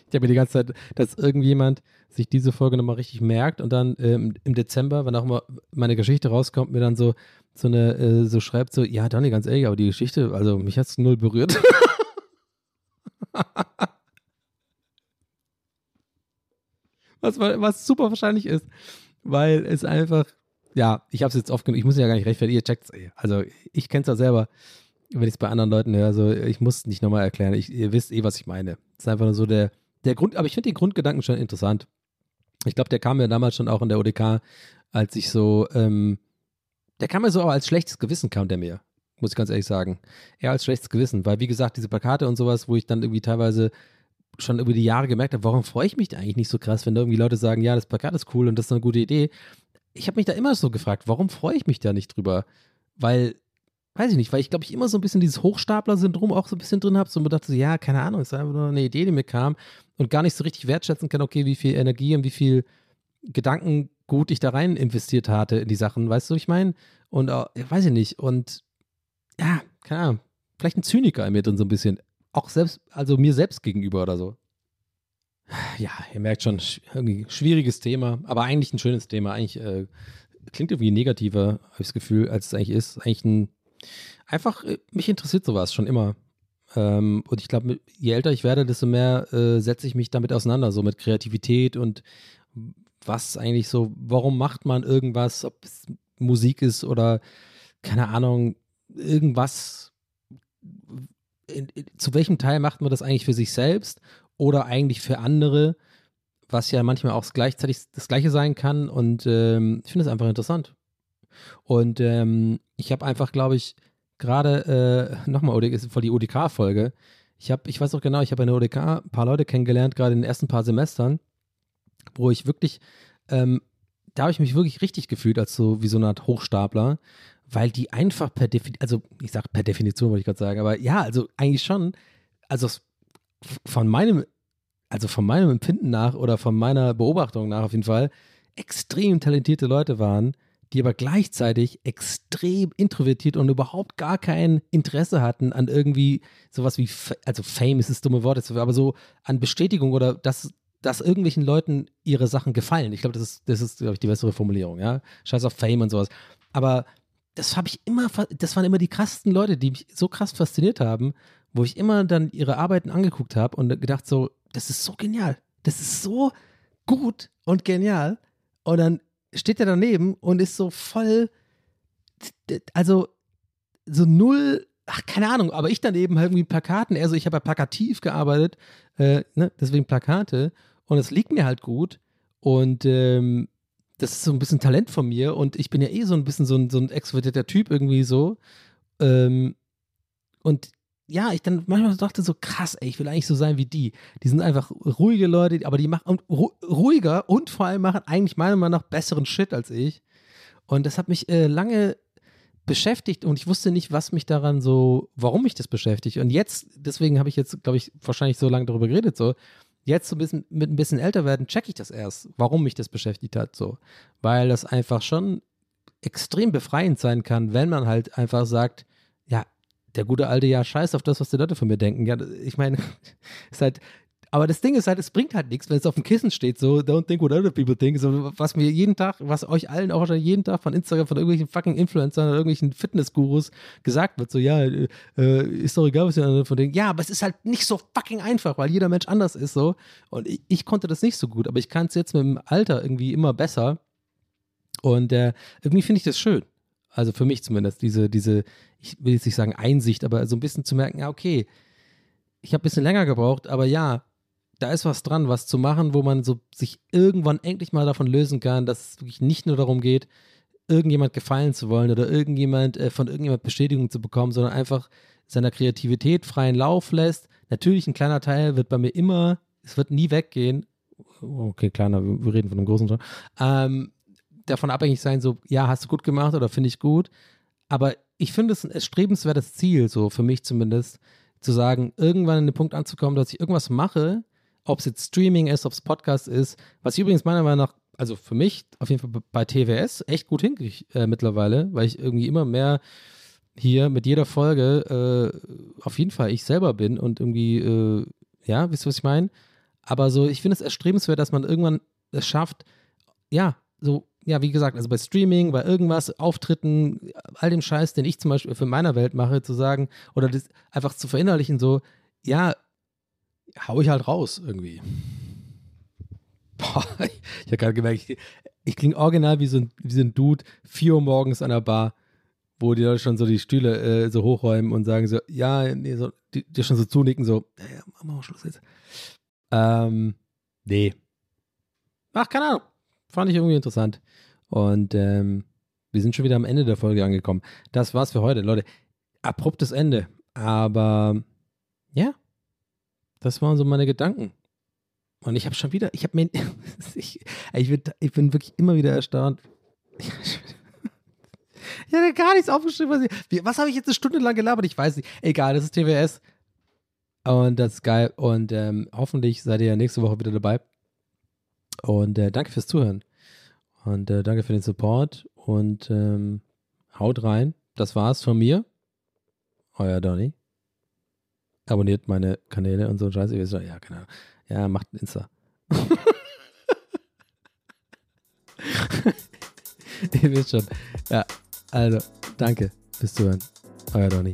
Ich habe mir die ganze Zeit, dass irgendjemand sich diese Folge nochmal richtig merkt und dann ähm, im Dezember, wenn auch mal meine Geschichte rauskommt, mir dann so, so eine, äh, so schreibt so, ja, Donny, ganz ehrlich, aber die Geschichte, also mich hat es null berührt. was, was super wahrscheinlich ist, weil es einfach, ja, ich habe es jetzt oft genug, ich muss ja gar nicht rechtfertigen, ihr checkt es. Also ich kenne es ja selber, wenn ich es bei anderen Leuten höre, also ich muss es nicht nochmal erklären, ich, ihr wisst eh, was ich meine. Es ist einfach nur so der, der Grund, aber ich finde den Grundgedanken schon interessant. Ich glaube, der kam mir damals schon auch in der ODK, als ich so, ähm, der kam mir so auch als schlechtes Gewissen, kam der mir, muss ich ganz ehrlich sagen. Eher als schlechtes Gewissen, weil wie gesagt, diese Plakate und sowas, wo ich dann irgendwie teilweise schon über die Jahre gemerkt habe, warum freue ich mich da eigentlich nicht so krass, wenn da irgendwie Leute sagen, ja, das Plakat ist cool und das ist eine gute Idee. Ich habe mich da immer so gefragt, warum freue ich mich da nicht drüber? Weil weiß ich nicht, weil ich glaube, ich immer so ein bisschen dieses Hochstapler-Syndrom auch so ein bisschen drin habe. So, und dachte ja, keine Ahnung, ist einfach nur eine Idee, die mir kam und gar nicht so richtig wertschätzen kann, okay, wie viel Energie und wie viel Gedankengut ich da rein investiert hatte in die Sachen, weißt du, ich meine? Und uh, weiß ich nicht. Und ja, keine Ahnung, vielleicht ein Zyniker in mir drin so ein bisschen. Auch selbst, also mir selbst gegenüber oder so. Ja, ihr merkt schon, irgendwie schwieriges Thema, aber eigentlich ein schönes Thema. Eigentlich äh, klingt irgendwie negativer, habe ich das Gefühl, als es eigentlich ist. Eigentlich ein einfach, äh, mich interessiert sowas schon immer. Ähm, und ich glaube, je älter ich werde, desto mehr äh, setze ich mich damit auseinander, so mit Kreativität und was eigentlich so, warum macht man irgendwas, ob es Musik ist oder keine Ahnung, irgendwas. In, in, zu welchem Teil macht man das eigentlich für sich selbst oder eigentlich für andere, was ja manchmal auch gleichzeitig das Gleiche sein kann. Und ähm, ich finde es einfach interessant. Und ähm, ich habe einfach, glaube ich, gerade äh, nochmal voll die ODK-Folge. Ich habe, ich weiß auch genau, ich habe in der ODK ein paar Leute kennengelernt, gerade in den ersten paar Semestern, wo ich wirklich, ähm, da habe ich mich wirklich richtig gefühlt als so wie so eine Art Hochstapler, weil die einfach per Definition, also ich sage per Definition, wollte ich gerade sagen, aber ja, also eigentlich schon, also von meinem, also von meinem Empfinden nach oder von meiner Beobachtung nach auf jeden Fall, extrem talentierte Leute waren, die aber gleichzeitig extrem introvertiert und überhaupt gar kein Interesse hatten an irgendwie sowas wie, also Fame ist das dumme Wort, aber so an Bestätigung oder dass, dass irgendwelchen Leuten ihre Sachen gefallen. Ich glaube, das ist, das ist, glaube ich, die bessere Formulierung, ja. Scheiß auf Fame und sowas. Aber das habe ich immer, das waren immer die krassesten Leute, die mich so krass fasziniert haben, wo ich immer dann ihre Arbeiten angeguckt habe und gedacht so, das ist so genial. Das ist so gut und genial. Und dann steht er daneben und ist so voll, also so null, ach, keine Ahnung, aber ich daneben halt irgendwie Plakaten, also ich habe ja plakativ gearbeitet, äh, ne, deswegen Plakate und es liegt mir halt gut und ähm, das ist so ein bisschen Talent von mir und ich bin ja eh so ein bisschen so ein, so ein extrovertierter Typ irgendwie so ähm, und ja, ich dann manchmal dachte so, krass, ey, ich will eigentlich so sein wie die. Die sind einfach ruhige Leute, aber die machen ruhiger und vor allem machen eigentlich meiner Meinung nach besseren Shit als ich. Und das hat mich äh, lange beschäftigt und ich wusste nicht, was mich daran so, warum mich das beschäftigt. Und jetzt, deswegen habe ich jetzt, glaube ich, wahrscheinlich so lange darüber geredet, so. Jetzt so ein bisschen, mit ein bisschen älter werden, checke ich das erst, warum mich das beschäftigt hat, so. Weil das einfach schon extrem befreiend sein kann, wenn man halt einfach sagt, ja, der gute alte, ja, scheiß auf das, was die Leute von mir denken. Ja, ich meine, ist halt, aber das Ding ist halt, es bringt halt nichts, wenn es auf dem Kissen steht, so, don't think what other people think, so, was mir jeden Tag, was euch allen auch wahrscheinlich jeden Tag von Instagram, von irgendwelchen fucking Influencern oder irgendwelchen Fitnessgurus gesagt wird, so, ja, äh, ist doch egal, was die anderen von denken. Ja, aber es ist halt nicht so fucking einfach, weil jeder Mensch anders ist, so. Und ich, ich konnte das nicht so gut, aber ich kann es jetzt mit dem Alter irgendwie immer besser. Und äh, irgendwie finde ich das schön. Also für mich zumindest, diese, diese, ich will jetzt nicht sagen Einsicht, aber so ein bisschen zu merken, ja, okay, ich habe ein bisschen länger gebraucht, aber ja, da ist was dran, was zu machen, wo man so sich irgendwann endlich mal davon lösen kann, dass es wirklich nicht nur darum geht, irgendjemand gefallen zu wollen oder irgendjemand äh, von irgendjemand Bestätigung zu bekommen, sondern einfach seiner Kreativität freien Lauf lässt. Natürlich ein kleiner Teil wird bei mir immer, es wird nie weggehen. Okay, kleiner, wir reden von einem großen Teil. Ähm, davon abhängig sein, so, ja, hast du gut gemacht oder finde ich gut. Aber ich finde es ein erstrebenswertes Ziel, so für mich zumindest, zu sagen, irgendwann an den Punkt anzukommen, dass ich irgendwas mache, ob es jetzt Streaming ist, ob es Podcast ist, was ich übrigens meiner Meinung nach, also für mich auf jeden Fall bei TWS echt gut hinkriege äh, mittlerweile, weil ich irgendwie immer mehr hier mit jeder Folge äh, auf jeden Fall ich selber bin und irgendwie, äh, ja, wisst ihr, was ich meine? Aber so, ich finde es erstrebenswert, dass man irgendwann es schafft, ja, so, ja, wie gesagt, also bei Streaming, bei irgendwas, Auftritten, all dem Scheiß, den ich zum Beispiel für meiner Welt mache, zu sagen, oder das einfach zu verinnerlichen, so, ja, hau ich halt raus irgendwie. Boah, ich habe gerade gemerkt, ich, ich klinge original wie so, ein, wie so ein Dude, 4 Uhr morgens an der Bar, wo die Leute schon so die Stühle äh, so hochräumen und sagen so, ja, nee, so, die, die schon so zunicken, so, ja, machen wir Schluss jetzt. Ähm, nee. Ach, keine Ahnung. Fand ich irgendwie interessant. Und ähm, wir sind schon wieder am Ende der Folge angekommen. Das war's für heute, Leute. Abruptes Ende. Aber ja, das waren so meine Gedanken. Und ich habe schon wieder, ich habe mir, ich, ich, bin, ich bin wirklich immer wieder erstaunt. Ich hatte gar nichts aufgeschrieben. Was, ich, was habe ich jetzt eine Stunde lang gelabert? Ich weiß nicht. Egal, das ist TWS. Und das ist geil. Und ähm, hoffentlich seid ihr ja nächste Woche wieder dabei. Und äh, danke fürs Zuhören. Und äh, danke für den Support. Und ähm, haut rein. Das war's von mir. Euer Donny. Abonniert meine Kanäle und so Scheiße. Ja, keine. Ja, macht ein Insta. Ihr wisst schon. Ja, also, danke fürs Zuhören. Euer Donny.